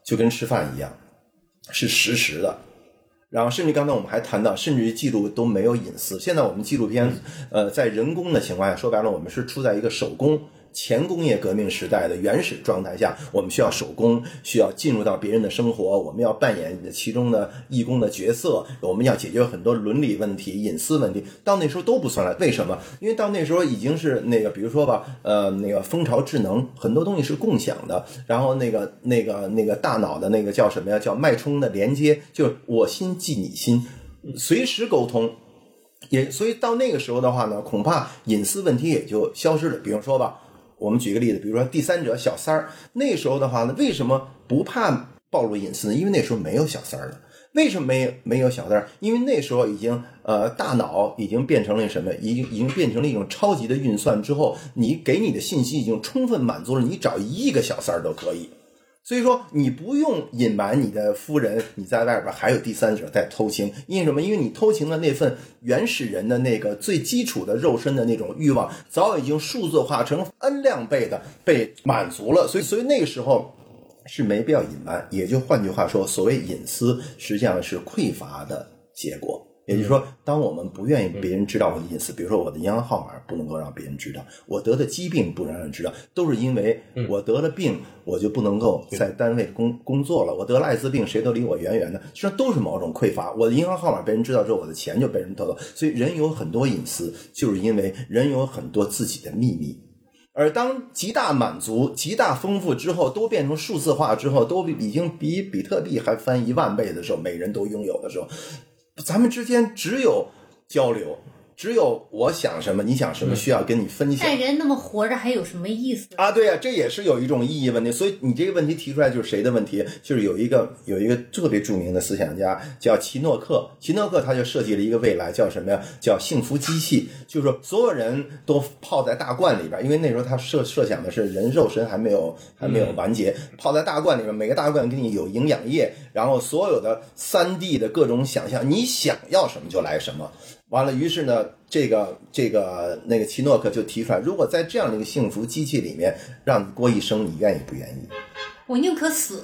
就跟吃饭一样，是实时的。然后，甚至刚才我们还谈到，甚至于记录都没有隐私。现在我们纪录片，呃，在人工的情况下，说白了，我们是处在一个手工前工业革命时代的原始状态下，我们需要手工，需要进入到别人的生活，我们要扮演其中的义工的角色，我们要解决很多伦理问题、隐私问题。到那时候都不算了，为什么？因为到那时候已经是那个，比如说吧，呃，那个蜂巢智能，很多东西是共享的，然后那个那个那个大脑的那个叫什么呀？叫脉冲的连接，就是我心即你心，随时沟通。也所以到那个时候的话呢，恐怕隐私问题也就消失了。比如说吧，我们举个例子，比如说第三者小三儿，那时候的话呢，为什么不怕暴露隐私呢？因为那时候没有小三儿了。为什么没没有小三儿？因为那时候已经呃大脑已经变成了什么？已经已经变成了一种超级的运算之后，你给你的信息已经充分满足了，你找一亿个小三儿都可以。所以说，你不用隐瞒你的夫人，你在外边还有第三者在偷情，因为什么？因为你偷情的那份原始人的那个最基础的肉身的那种欲望，早已经数字化成 n 量倍的被满足了。所以，所以那个时候是没必要隐瞒。也就换句话说，所谓隐私，实际上是匮乏的结果。也就是说，当我们不愿意别人知道我的隐私，比如说我的银行号码不能够让别人知道，我得的疾病不能让人知道，都是因为我得了病，我就不能够在单位工工作了。我得了艾滋病，谁都离我远远的，实际上都是某种匮乏。我的银行号码被人知道之后，我的钱就被人偷走。所以人有很多隐私，就是因为人有很多自己的秘密。而当极大满足、极大丰富之后，都变成数字化之后，都已经比比特币还翻一万倍的时候，每人都拥有的时候，咱们之间只有交流，只有我想什么，你想什么，需要跟你分享但。人那么活着还有什么意思？啊，对呀、这也是有一种意义问题。所以你这个问题提出来就是谁的问题？就是有一个有一个特别著名的思想家叫齐诺克，齐诺克他就设计了一个未来，叫什么呀？叫幸福机器，就是说所有人都泡在大罐里边，因为那时候他设设想的是人肉身还没有还没有完结，泡在大罐里边，每个大罐给你有营养液，然后所有的三 D 的各种想象，你想要什么就来什么。完了，于是呢，这个这个那个奇诺克就提出来，如果在这样的一个幸福机器里面让你过一生，你愿意不愿意？我宁可死，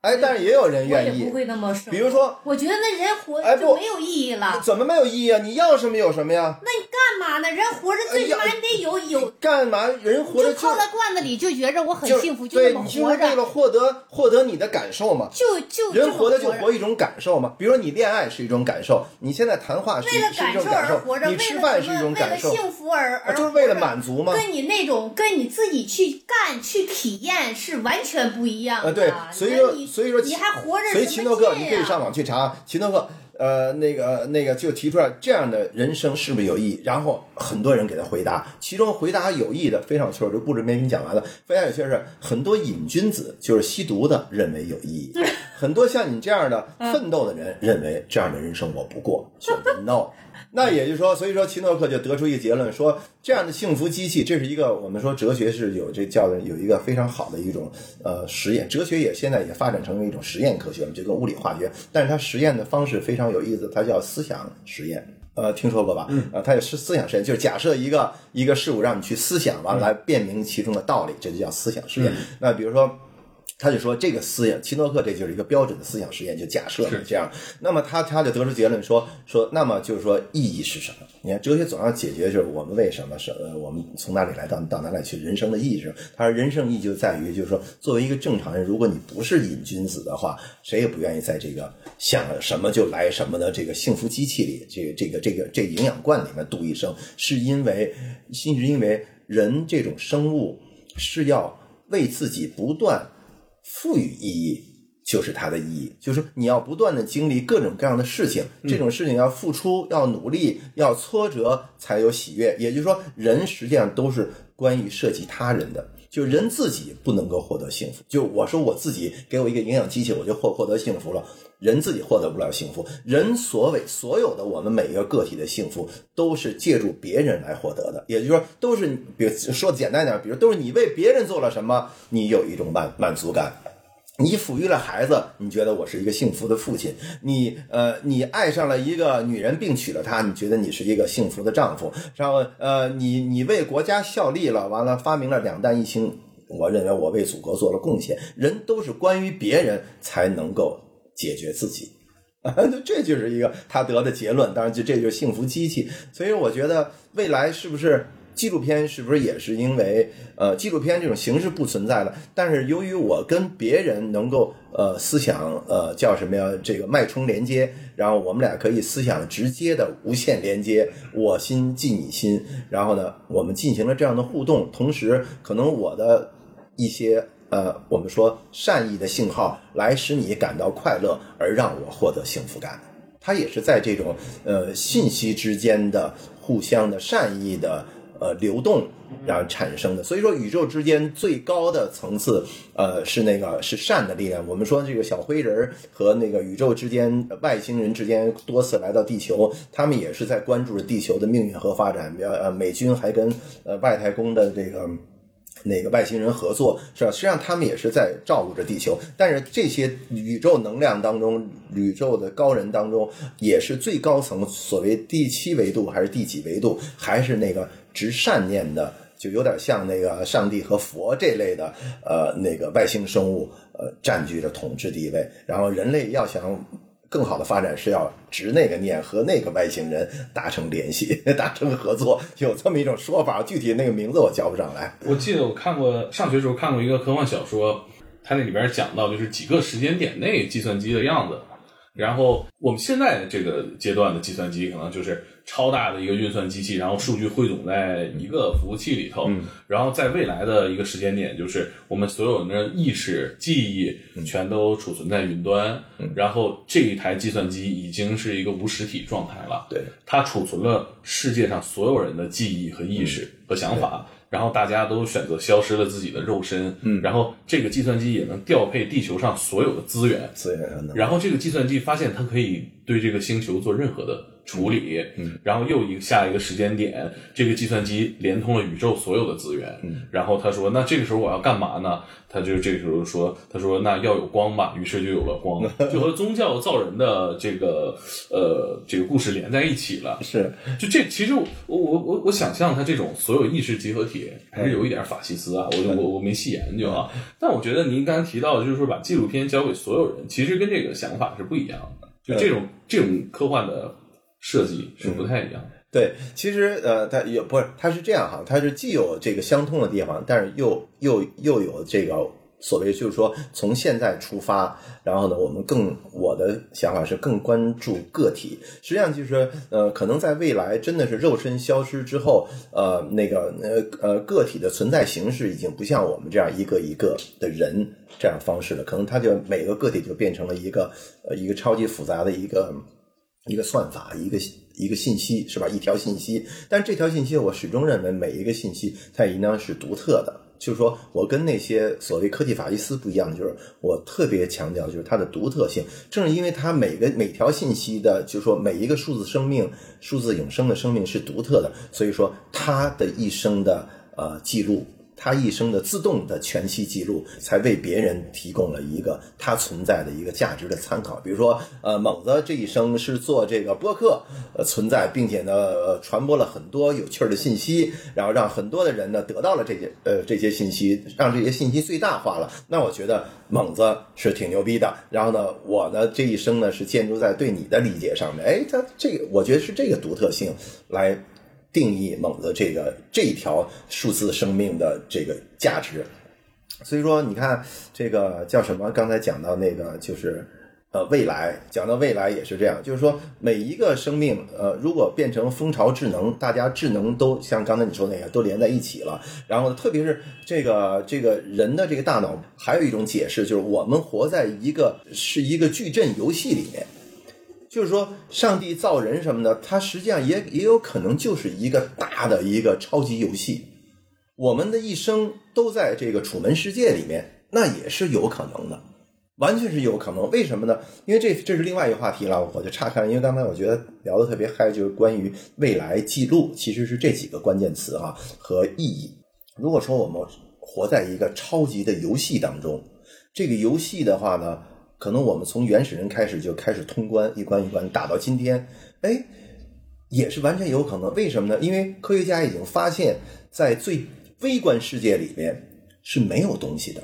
哎，但是也有人愿意不。会那么说。比如说我觉得那人活着就没有意义了。怎么没有意义啊？你要什么有什么呀？那你干嘛呢？人活着最起码你得有有，干嘛？人活着就泡在罐子里就觉着我很幸福，就对，那么你就是活着，为了获得获得你的感受嘛。就就人活着就活一种感受嘛，比如说你恋爱是一种感受，你现在谈话是一为了是一感受种感受而活着，，你为了吃饭是一种感受？为了幸福而而就是为了满足嘛？跟你那种跟你自己去干去体验是完全不一样的。呃，对，所以说，你所以说，你还活着所以什么齐诺克，你可以上网去查齐诺克，呃，那个那个就提出来这样的人生是不是有意义？然后很多人给他回答，其中回答有意义的非常有趣，我这故事没给你讲完了。非常有趣的是，很多瘾君子就是吸毒的认为有意义，很多像你这样的奋斗的人认为这样的人生我不过，选择 no。那也就是说，所以说齐诺克就得出一个结论，说这样的幸福机器，这是一个我们说哲学是有这叫的有一个非常好的一种呃实验，哲学也现在也发展成为一种实验科学了，就跟物理化学，但是它实验的方式非常有意思，它叫思想实验。呃，听说过吧？它也是思想实验，就是假设一个一个事物让你去思想，完了来辨明其中的道理，这就叫思想实验。那比如说。他就说这个思想，齐诺克这就是一个标准的思想实验，就假设是这样。那么他他就得出结论说说，那么就是说意义是什么？你看哲学总要解决就是我们为什么是呃我们从哪里来到到哪里去，人生的意义是？他说人生意义就在于就是说，作为一个正常人，如果你不是瘾君子的话，谁也不愿意在这个想什么就来什么的这个幸福机器里，这个这个这个这营养罐里面度一生，是因为是因为人这种生物是要为自己不断。赋予意义就是它的意义，就是你要不断的经历各种各样的事情，这种事情要付出、要努力、要挫折才有喜悦。也就是说，人实际上都是关于涉及他人的，就人自己不能够获得幸福。就我说我自己给我一个营养机器，我就获获得幸福了。人自己获得不了幸福，人所谓所有的我们每一个个体的幸福，都是借助别人来获得的。也就是说，都是比如说简单点，比如都是你为别人做了什么，你有一种满满足感。你抚育了孩子，你觉得我是一个幸福的父亲；你呃，你爱上了一个女人并娶了她，你觉得你是一个幸福的丈夫。然后呃，你你为国家效力了，完了发明了两弹一星，我认为我为祖国做了贡献。人都是关于别人才能够解决自己，啊，这就是一个他得的结论。当然，就这就是幸福机器。所以我觉得未来是不是？纪录片是不是也是因为呃纪录片这种形式不存在了？但是由于我跟别人能够呃思想呃叫什么呀？这个脉冲连接，然后我们俩可以思想直接的无限连接，我心即你心。然后呢，我们进行了这样的互动，同时可能我的一些呃我们说善意的信号来使你感到快乐，而让我获得幸福感。它也是在这种呃信息之间的互相的善意的。呃，流动然后产生的，所以说宇宙之间最高的层次，呃，是那个是善的力量。我们说这个小灰人和那个宇宙之间外星人之间多次来到地球，他们也是在关注着地球的命运和发展。呃，美军还跟呃外太空的这个。那个外星人合作是吧？实际上他们也是在照顾着地球，但是这些宇宙能量当中，宇宙的高人当中，也是最高层，所谓第七维度还是第几维度，还是那个执善念的，就有点像那个上帝和佛这类的，呃，那个外星生物，呃，占据着统治地位，然后人类要想。更好的发展是要执那个念和那个外星人达成联系、达成合作，有这么一种说法。具体那个名字我叫不上来。我记得我看过上学时候看过一个科幻小说，它那里边讲到就是几个时间点内计算机的样子。然后我们现在这个阶段的计算机可能就是超大的一个运算机器，然后数据汇总在一个服务器里头。然后在未来的一个时间点，就是我们所有人的意识、记忆全都储存在云端。然后这一台计算机已经是一个无实体状态了。对，它储存了世界上所有人的记忆和意识和想法。然后大家都选择消失了自己的肉身，嗯，然后这个计算机也能调配地球上所有的资源，资源然后这个计算机发现它可以对这个星球做任何的处理，嗯，然后又一个下一个时间点，这个计算机连通了宇宙所有的资源，嗯，然后他说，那这个时候我要干嘛呢？他就这个时候说，他说那要有光吧，于是就有了光，就和宗教造人的这个呃这个故事连在一起了。是，就这其实我我我我想象他这种所有意识集合体还是有一点法西斯啊，我我我没细研究啊，但我觉得您刚才提到的就是说把纪录片交给所有人，其实跟这个想法是不一样的，就这种这种科幻的设计是不太一样的。对，其实呃，它也不是，它是这样哈，它是既有这个相通的地方，但是又又又有这个所谓，就是说从现在出发，然后呢，我们更我的想法是更关注个体。实际上就是呃，可能在未来真的是肉身消失之后，呃，那个呃呃个体的存在形式已经不像我们这样一个一个的人这样方式了，可能它就每个个体就变成了一个呃一个超级复杂的一个。一个算法，一个一个信息是吧？一条信息，但这条信息我始终认为每一个信息它应当是独特的，就是说我跟那些所谓科技法西斯不一样，就是我特别强调就是它的独特性。正是因为它每个每条信息的，就是说每一个数字生命、数字永生的生命是独特的，所以说它的一生的呃记录。他一生的自动的全息记录，才为别人提供了一个他存在的一个价值的参考。比如说，呃，猛子这一生是做这个播客，呃，存在，并且呢，呃传播了很多有趣儿的信息，然后让很多的人呢得到了这些呃这些信息，让这些信息最大化了。那我觉得猛子是挺牛逼的。然后呢，我呢这一生呢是建筑在对你的理解上面。哎，他这个我觉得是这个独特性来。定义猛的这个这条数字生命的这个价值，所以说你看这个叫什么？刚才讲到那个就是呃未来，讲到未来也是这样，就是说每一个生命呃如果变成蜂巢智能，大家智能都像刚才你说那个都连在一起了，然后特别是这个这个人的这个大脑，还有一种解释就是我们活在一个是一个矩阵游戏里面。就是说，上帝造人什么的，它实际上也也有可能就是一个大的一个超级游戏。我们的一生都在这个楚门世界里面，那也是有可能的，完全是有可能。为什么呢？因为这这是另外一个话题了，我就岔开了。因为刚才我觉得聊的特别嗨，就是关于未来记录，其实是这几个关键词哈和意义。如果说我们活在一个超级的游戏当中，这个游戏的话呢？可能我们从原始人开始就开始通关，一关一关打到今天，哎，也是完全有可能。为什么呢？因为科学家已经发现，在最微观世界里面是没有东西的。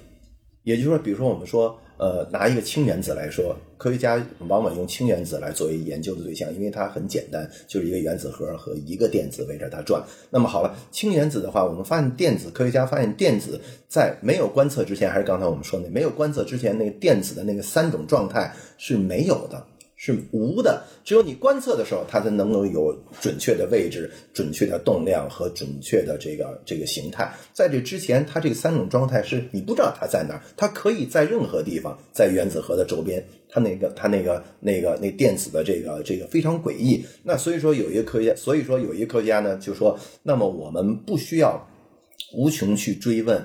也就是说，比如说我们说。呃，拿一个氢原子来说，科学家往往用氢原子来作为研究的对象，因为它很简单，就是一个原子核和一个电子围着它转。那么好了，氢原子的话，我们发现电子，科学家发现电子在没有观测之前，还是刚才我们说的没有观测之前，那个电子的那个三种状态是没有的。是无的，只有你观测的时候，它才能够有准确的位置、准确的动量和准确的这个这个形态。在这之前，它这三种状态是你不知道它在哪儿，它可以在任何地方，在原子核的周边，它那个它那个那个那电子的这个这个非常诡异。那所以说有一个科学家，所以说有一个科学家呢就说，那么我们不需要无穷去追问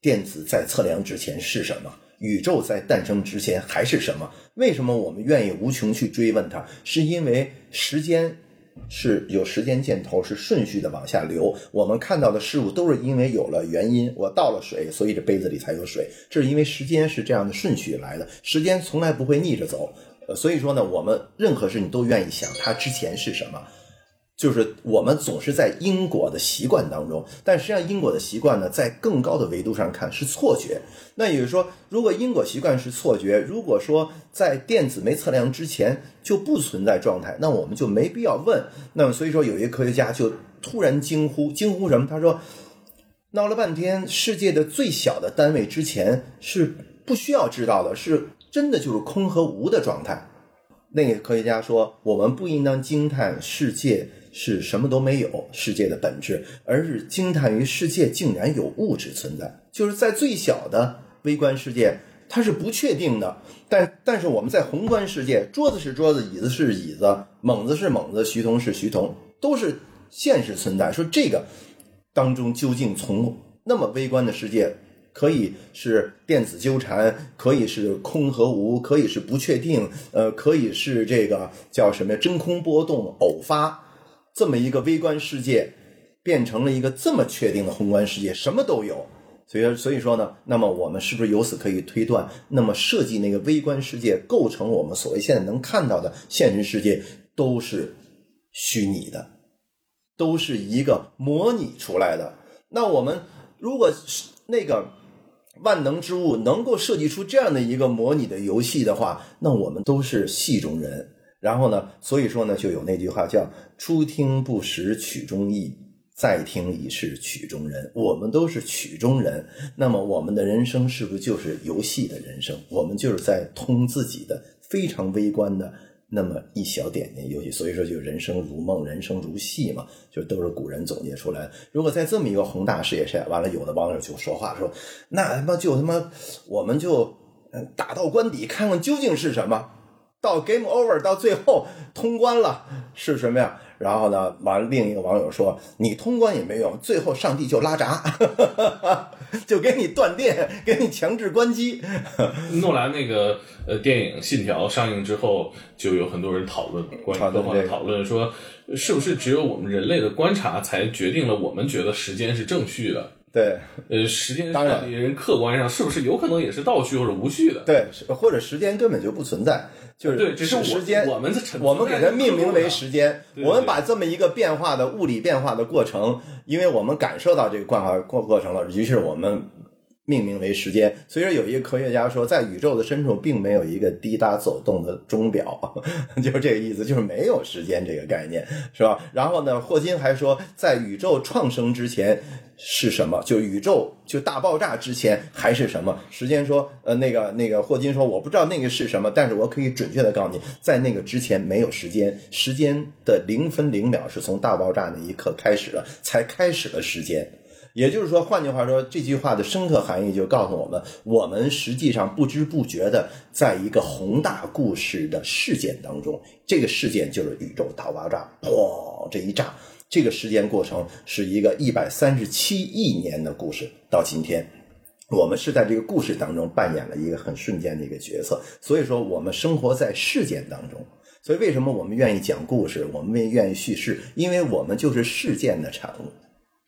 电子在测量之前是什么。宇宙在诞生之前还是什么？为什么我们愿意无穷去追问它？是因为时间是有时间箭头，是顺序的往下流。我们看到的事物都是因为有了原因，我倒了水，所以这杯子里才有水。这是因为时间是这样的顺序来的，时间从来不会逆着走。呃，所以说呢，我们任何事你都愿意想它之前是什么。就是我们总是在因果的习惯当中，但实际上因果的习惯呢，在更高的维度上看是错觉。那也就是说，如果因果习惯是错觉，如果说在电子没测量之前就不存在状态，那我们就没必要问。那么，所以说有一个科学家就突然惊呼：惊呼什么？他说：“闹了半天，世界的最小的单位之前是不需要知道的，是真的就是空和无的状态。”那个科学家说：“我们不应当惊叹世界。”是什么都没有世界的本质，而是惊叹于世界竟然有物质存在。就是在最小的微观世界，它是不确定的。但但是我们在宏观世界，桌子是桌子，椅子是椅子，猛子是猛子，徐同是徐同，都是现实存在。说这个当中究竟从那么微观的世界，可以是电子纠缠，可以是空和无，可以是不确定，呃，可以是这个叫什么呀？真空波动偶发。这么一个微观世界，变成了一个这么确定的宏观世界，什么都有。所以，所以说呢，那么我们是不是由此可以推断，那么设计那个微观世界，构成我们所谓现在能看到的现实世界，都是虚拟的，都是一个模拟出来的。那我们如果那个万能之物能够设计出这样的一个模拟的游戏的话，那我们都是戏中人。然后呢？所以说呢，就有那句话叫“初听不识曲中意，再听已是曲中人”。我们都是曲中人，那么我们的人生是不是就是游戏的人生？我们就是在通自己的非常微观的那么一小点点游戏。所以说，就人生如梦，人生如戏嘛，就都是古人总结出来的。如果在这么一个宏大事业下，完了，有的网友就说话说：“那他妈就他妈，我们就打到关底，看看究竟是什么。”到 game over 到最后通关了是什么呀？然后呢，完了另一个网友说你通关也没用，最后上帝就拉闸，就给你断电，给你强制关机。诺兰那个呃电影《信条》上映之后，就有很多人讨论关于讨论这个各方讨论说，是不是只有我们人类的观察才决定了我们觉得时间是正序的？对呃，时间当然人客观上是不是有可能也是倒序或者无序的？对，或者时间根本就不存在，就是对，这是时间我们是我们给它命名为时间，我们把这么一个变化的物理变化的过程，因为我们感受到这个变化过过程了，于是我们命名为时间。所以说，有一个科学家说，在宇宙的深处并没有一个滴答走动的钟表，就是这个意思，就是没有时间这个概念，是吧？然后呢，霍金还说，在宇宙创生之前。是什么？就宇宙就大爆炸之前还是什么？时间说，呃，那个那个霍金说，我不知道那个是什么，但是我可以准确的告诉你，在那个之前没有时间，时间的零分零秒是从大爆炸那一刻开始了，才开始了时间。也就是说，换句话说，这句话的深刻含义就告诉我们，我们实际上不知不觉的在一个宏大故事的事件当中，这个事件就是宇宙大爆炸，砰，这一炸。这个时间过程是一个一百三十七亿年的故事，到今天，我们是在这个故事当中扮演了一个很瞬间的一个角色。所以说，我们生活在事件当中。所以，为什么我们愿意讲故事？我们愿意叙事？因为我们就是事件的产物，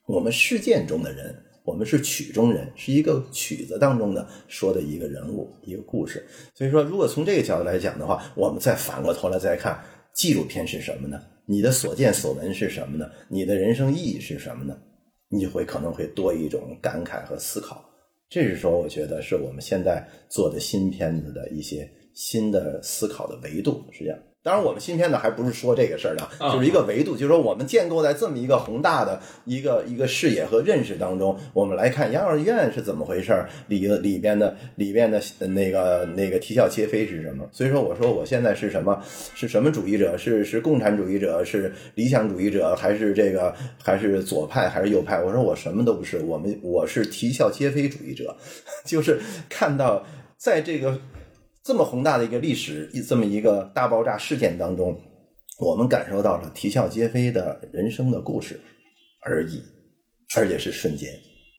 我们事件中的人，我们是曲中人，是一个曲子当中的说的一个人物，一个故事。所以说，如果从这个角度来讲的话，我们再反过头来再看纪录片是什么呢？你的所见所闻是什么呢？你的人生意义是什么呢？你就会可能会多一种感慨和思考。这是说，我觉得是我们现在做的新片子的一些新的思考的维度是这样。当然，我们今天呢还不是说这个事儿的，就是一个维度，就是说我们建构在这么一个宏大的一个一个视野和认识当中，我们来看养老院是怎么回事儿，里里边的里边的那个那个啼笑皆非是什么？所以说，我说我现在是什么？是什么主义者？是是共产主义者？是理想主义者？还是这个？还是左派？还是右派？我说我什么都不是，我们我是啼笑皆非主义者，就是看到在这个。这么宏大的一个历史，这么一个大爆炸事件当中，我们感受到了啼笑皆非的人生的故事而已，而且是瞬间。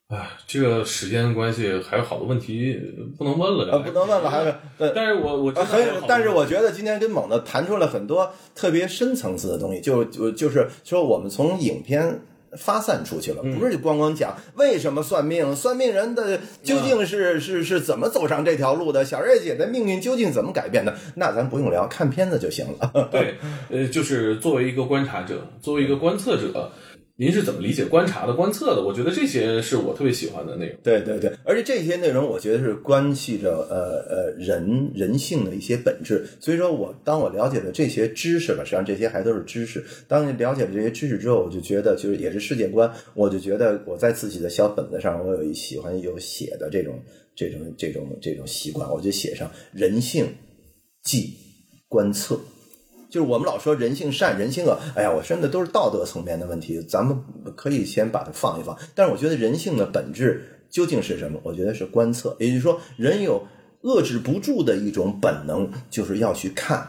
哎，这个时间关系还有好多问题不能问了，啊，不能问了，还是呃，但是我我很，但是我觉得今天跟猛子谈出了很多特别深层次的东西，就就就是说，我们从影片。发散出去了，不是就光光讲为什么算命，算命人的究竟是是是怎么走上这条路的，小瑞姐的命运究竟怎么改变的？那咱不用聊，看片子就行了。对，呃，就是作为一个观察者，作为一个观测者。您是怎么理解观察的、观测的？我觉得这些是我特别喜欢的内容。对对对，而且这些内容我觉得是关系着呃呃人人性的一些本质。所以说我当我了解了这些知识吧，实际上这些还都是知识。当你了解了这些知识之后，我就觉得就是也是世界观。我就觉得我在自己的小本子上，我有一喜欢有写的这种这种这种这种习惯，我就写上人性即观测。就是我们老说人性善，人性恶，哎呀，我说的都是道德层面的问题，咱们可以先把它放一放。但是我觉得人性的本质究竟是什么？我觉得是观测，也就是说，人有遏制不住的一种本能，就是要去看，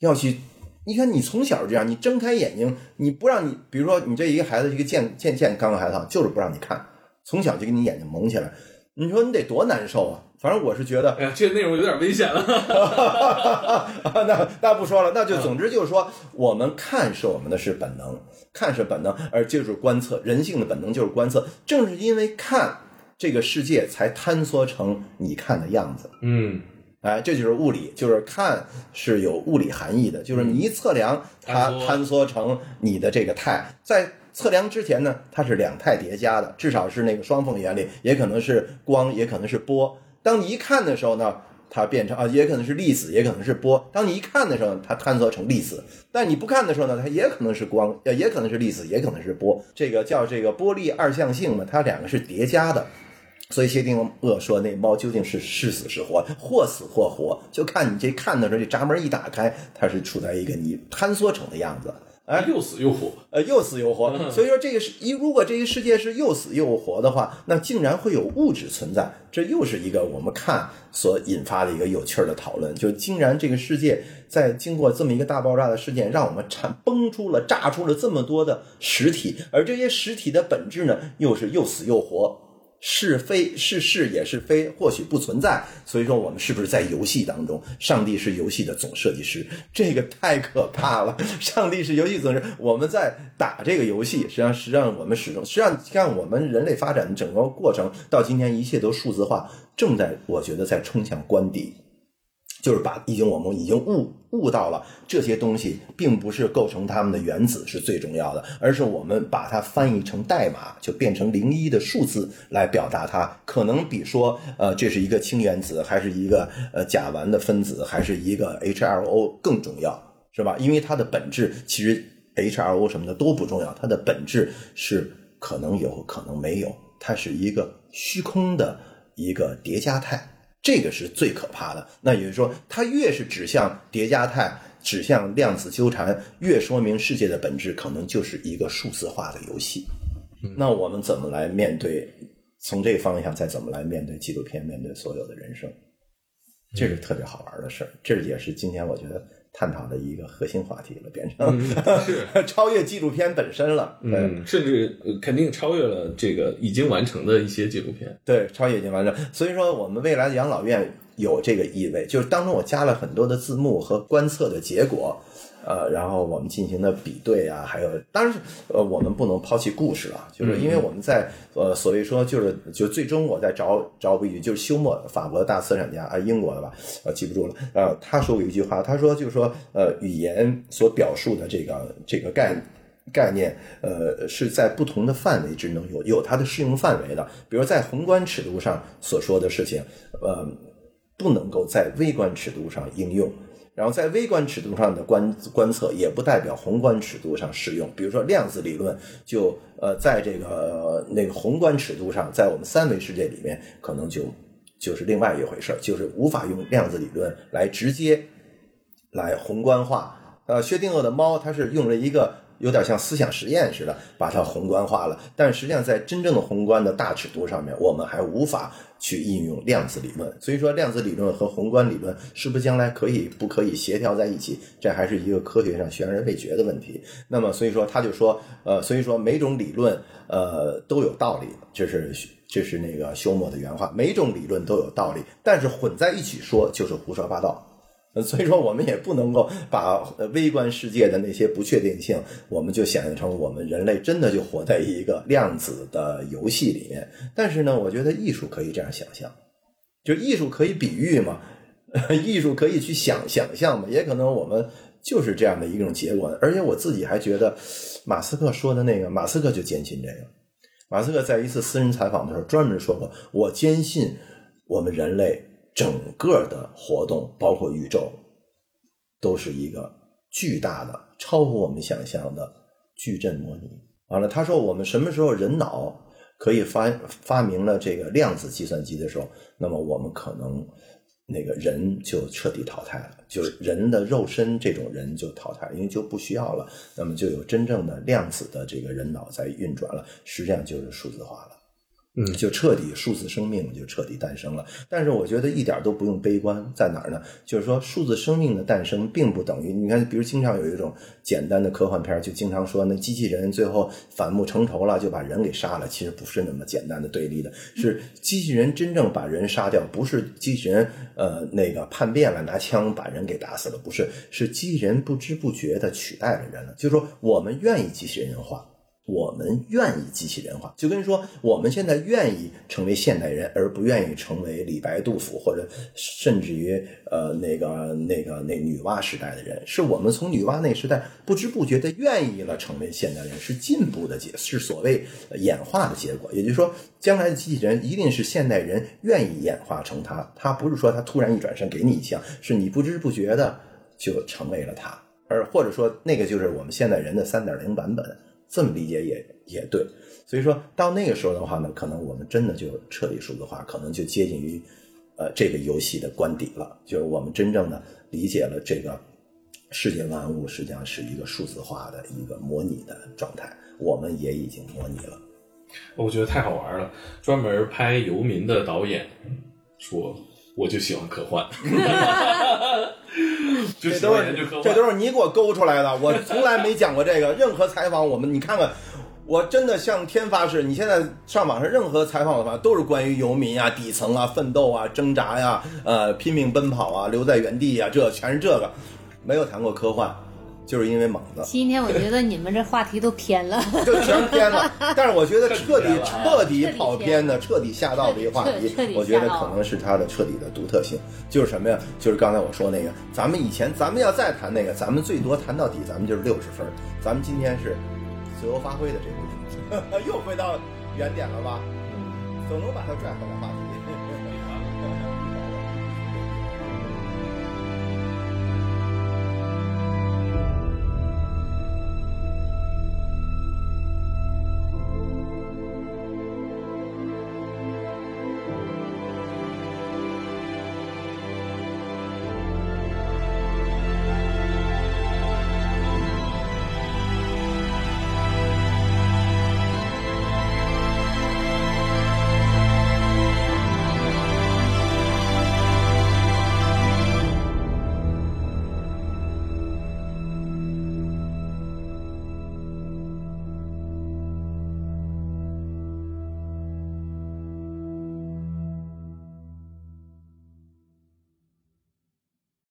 要去。你看，你从小这样，你睁开眼睛，你不让你，比如说你这一个孩子，一个健健健康的孩子，就是不让你看，从小就给你眼睛蒙起来，你说你得多难受啊！反正我是觉得，哎呀，这个内容有点危险了。那那不说了，那就总之就是说，我们看是我们的是本能，看是本能，而就是观测人性的本能就是观测。正是因为看这个世界，才坍缩成你看的样子。嗯，哎，这就是物理，就是看是有物理含义的，就是你一测量，它坍缩成你的这个态。在测量之前呢，它是两态叠加的，至少是那个双缝原理，也可能是光，也可能是波。当你一看的时候呢，它变成啊，也可能是粒子，也可能是波。当你一看的时候，它坍缩成粒子；但你不看的时候呢，它也可能是光，也可能是粒子，也可能是波。这个叫这个波粒二象性嘛，它两个是叠加的。所以谢定谔说，那猫究竟是是死是活，或死或活，就看你这看的时候，这闸门一打开，它是处在一个你坍缩成的样子。哎又死又活。呃，又死又活。所以说，这个是一，如果这个世界是又死又活的话，那竟然会有物质存在，这又是一个我们看所引发的一个有趣儿的讨论。就竟然这个世界在经过这么一个大爆炸的事件，让我们产崩出了、炸出了这么多的实体，而这些实体的本质呢，又是又死又活。是非是是也是非，或许不存在。所以说，我们是不是在游戏当中？上帝是游戏的总设计师，这个太可怕了。上帝是游戏总设计师，我们在打这个游戏，实际上实际上我们始终，实际上像我们人类发展的整个过程到今天，一切都数字化，正在我觉得在冲向关底。就是把已经我们已经悟悟到了这些东西，并不是构成它们的原子是最重要的，而是我们把它翻译成代码，就变成零一的数字来表达它，可能比说呃这是一个氢原子，还是一个呃甲烷的分子，还是一个 HLO 更重要，是吧？因为它的本质其实 HLO 什么的都不重要，它的本质是可能有可能没有，它是一个虚空的一个叠加态。这个是最可怕的。那也就是说，它越是指向叠加态、指向量子纠缠，越说明世界的本质可能就是一个数字化的游戏。那我们怎么来面对？从这个方向再怎么来面对纪录片，面对所有的人生？这是特别好玩的事儿。这也是今天我觉得探讨的一个核心话题了，变成、是 超越纪录片本身了。嗯，甚至呃肯定超越了这个已经完成的一些纪录片。对，超越已经完成。所以说，我们未来的养老院有这个意味，就是当中我加了很多的字幕和观测的结果，呃，然后我们进行的比对啊，还有，当然是呃，我们不能抛弃故事啊，就是因为我们在呃，所谓说就是就最终我在找找补一句，就是休谟，法国的大思想家啊，英国的吧，呃，记不住了，呃，他说过一句话，他说就是说，呃，语言所表述的这个这个概念。概念，呃，是在不同的范围之中有有它的适用范围的。比如在宏观尺度上所说的事情，呃，不能够在微观尺度上应用。然后在微观尺度上的观观测，也不代表宏观尺度上适用。比如说量子理论，就呃，在这个、那个宏观尺度上，在我们三维世界里面，可能就就是另外一回事儿，就是无法用量子理论来直接来宏观化。呃，薛定谔的猫，它是用了一个有点像思想实验似的，把它宏观化了。但实际上，在真正的宏观的大尺度上面，我们还无法去应用量子理论。所以说，量子理论和宏观理论是不是将来可以不可以协调在一起？这还是一个科学上悬而未决的问题。那么，所以说他就说，呃，所以说每种理论，呃，都有道理。这是这是那个休谟的原话，每种理论都有道理，但是混在一起说就是胡说八道。所以说，我们也不能够把微观世界的那些不确定性，我们就想象成我们人类真的就活在一个量子的游戏里面。但是呢，我觉得艺术可以这样想象，就艺术可以比喻嘛，艺术可以去想想象嘛，也可能我们就是这样的一种结果。而且我自己还觉得，马斯克说的那个，马斯克就坚信这个。马斯克在一次私人采访的时候专门说过：“我坚信我们人类整个的活动，包括宇宙，都是一个巨大的、超乎我们想象的矩阵模拟。”完了，他说：“我们什么时候人脑可以发发明了这个量子计算机的时候，那么我们可能那个人就彻底淘汰了，就是人的肉身这种人就淘汰了，因为就不需要了。那么就有真正的量子的这个人脑在运转了，实际上就是数字化了。嗯就彻底数字生命就彻底诞生了。但是我觉得一点都不用悲观，在哪儿呢？就是说数字生命的诞生并不等于你看，比如经常有一种简单的科幻片，就经常说那机器人最后反目成仇了，就把人给杀了。其实不是那么简单的对立的，是机器人真正把人杀掉，不是机器人呃那个叛变了，拿枪把人给打死了，不是，是机器人不知不觉的取代了人了。就是说我们愿意机器人化。我们愿意机器人化，就跟说我们现在愿意成为现代人，而不愿意成为李白、杜甫或者甚至于呃那个那个那女娲时代的人，是我们从女娲那时代不知不觉的愿意了成为现代人，是进步的结，是所谓演化的结果。也就是说，将来的机器人一定是现代人愿意演化成他，他不是说他突然一转身给你一枪，是你不知不觉的就成为了他，而或者说那个就是我们现代人的三点零版本。这么理解也也对，所以说到那个时候的话呢，可能我们真的就彻底数字化，可能就接近于呃这个游戏的关底了，就是我们真正的理解了这个世界万物实际上是一个数字化的一个模拟的状态，我们也已经模拟了。我觉得太好玩了。专门拍游民的导演说，我就喜欢科幻，就喜这都是欢研究科幻。这都是你给我勾出来的，我从来没讲过这个。任何采访我们，你看看，我真的向天发誓，你现在上网上任何采访的话，都是关于游民啊、底层啊、奋斗啊、挣扎呀、呃、拼命奔跑啊、留在原地啊，这全是这个，没有谈过科幻，就是因为猛子。今天我觉得你们这话题都偏了。就全偏了。但是我觉得彻底彻底跑偏的、彻底下道的一个话题我觉得可能是它的彻底的独特性。就是什么呀？就是刚才我说那个，咱们以前咱们要再谈那个，咱们最多谈到底，咱们就是六十分儿。咱们今天是自由发挥的这部分，又回到原点了吧？总能把它拽回来话题。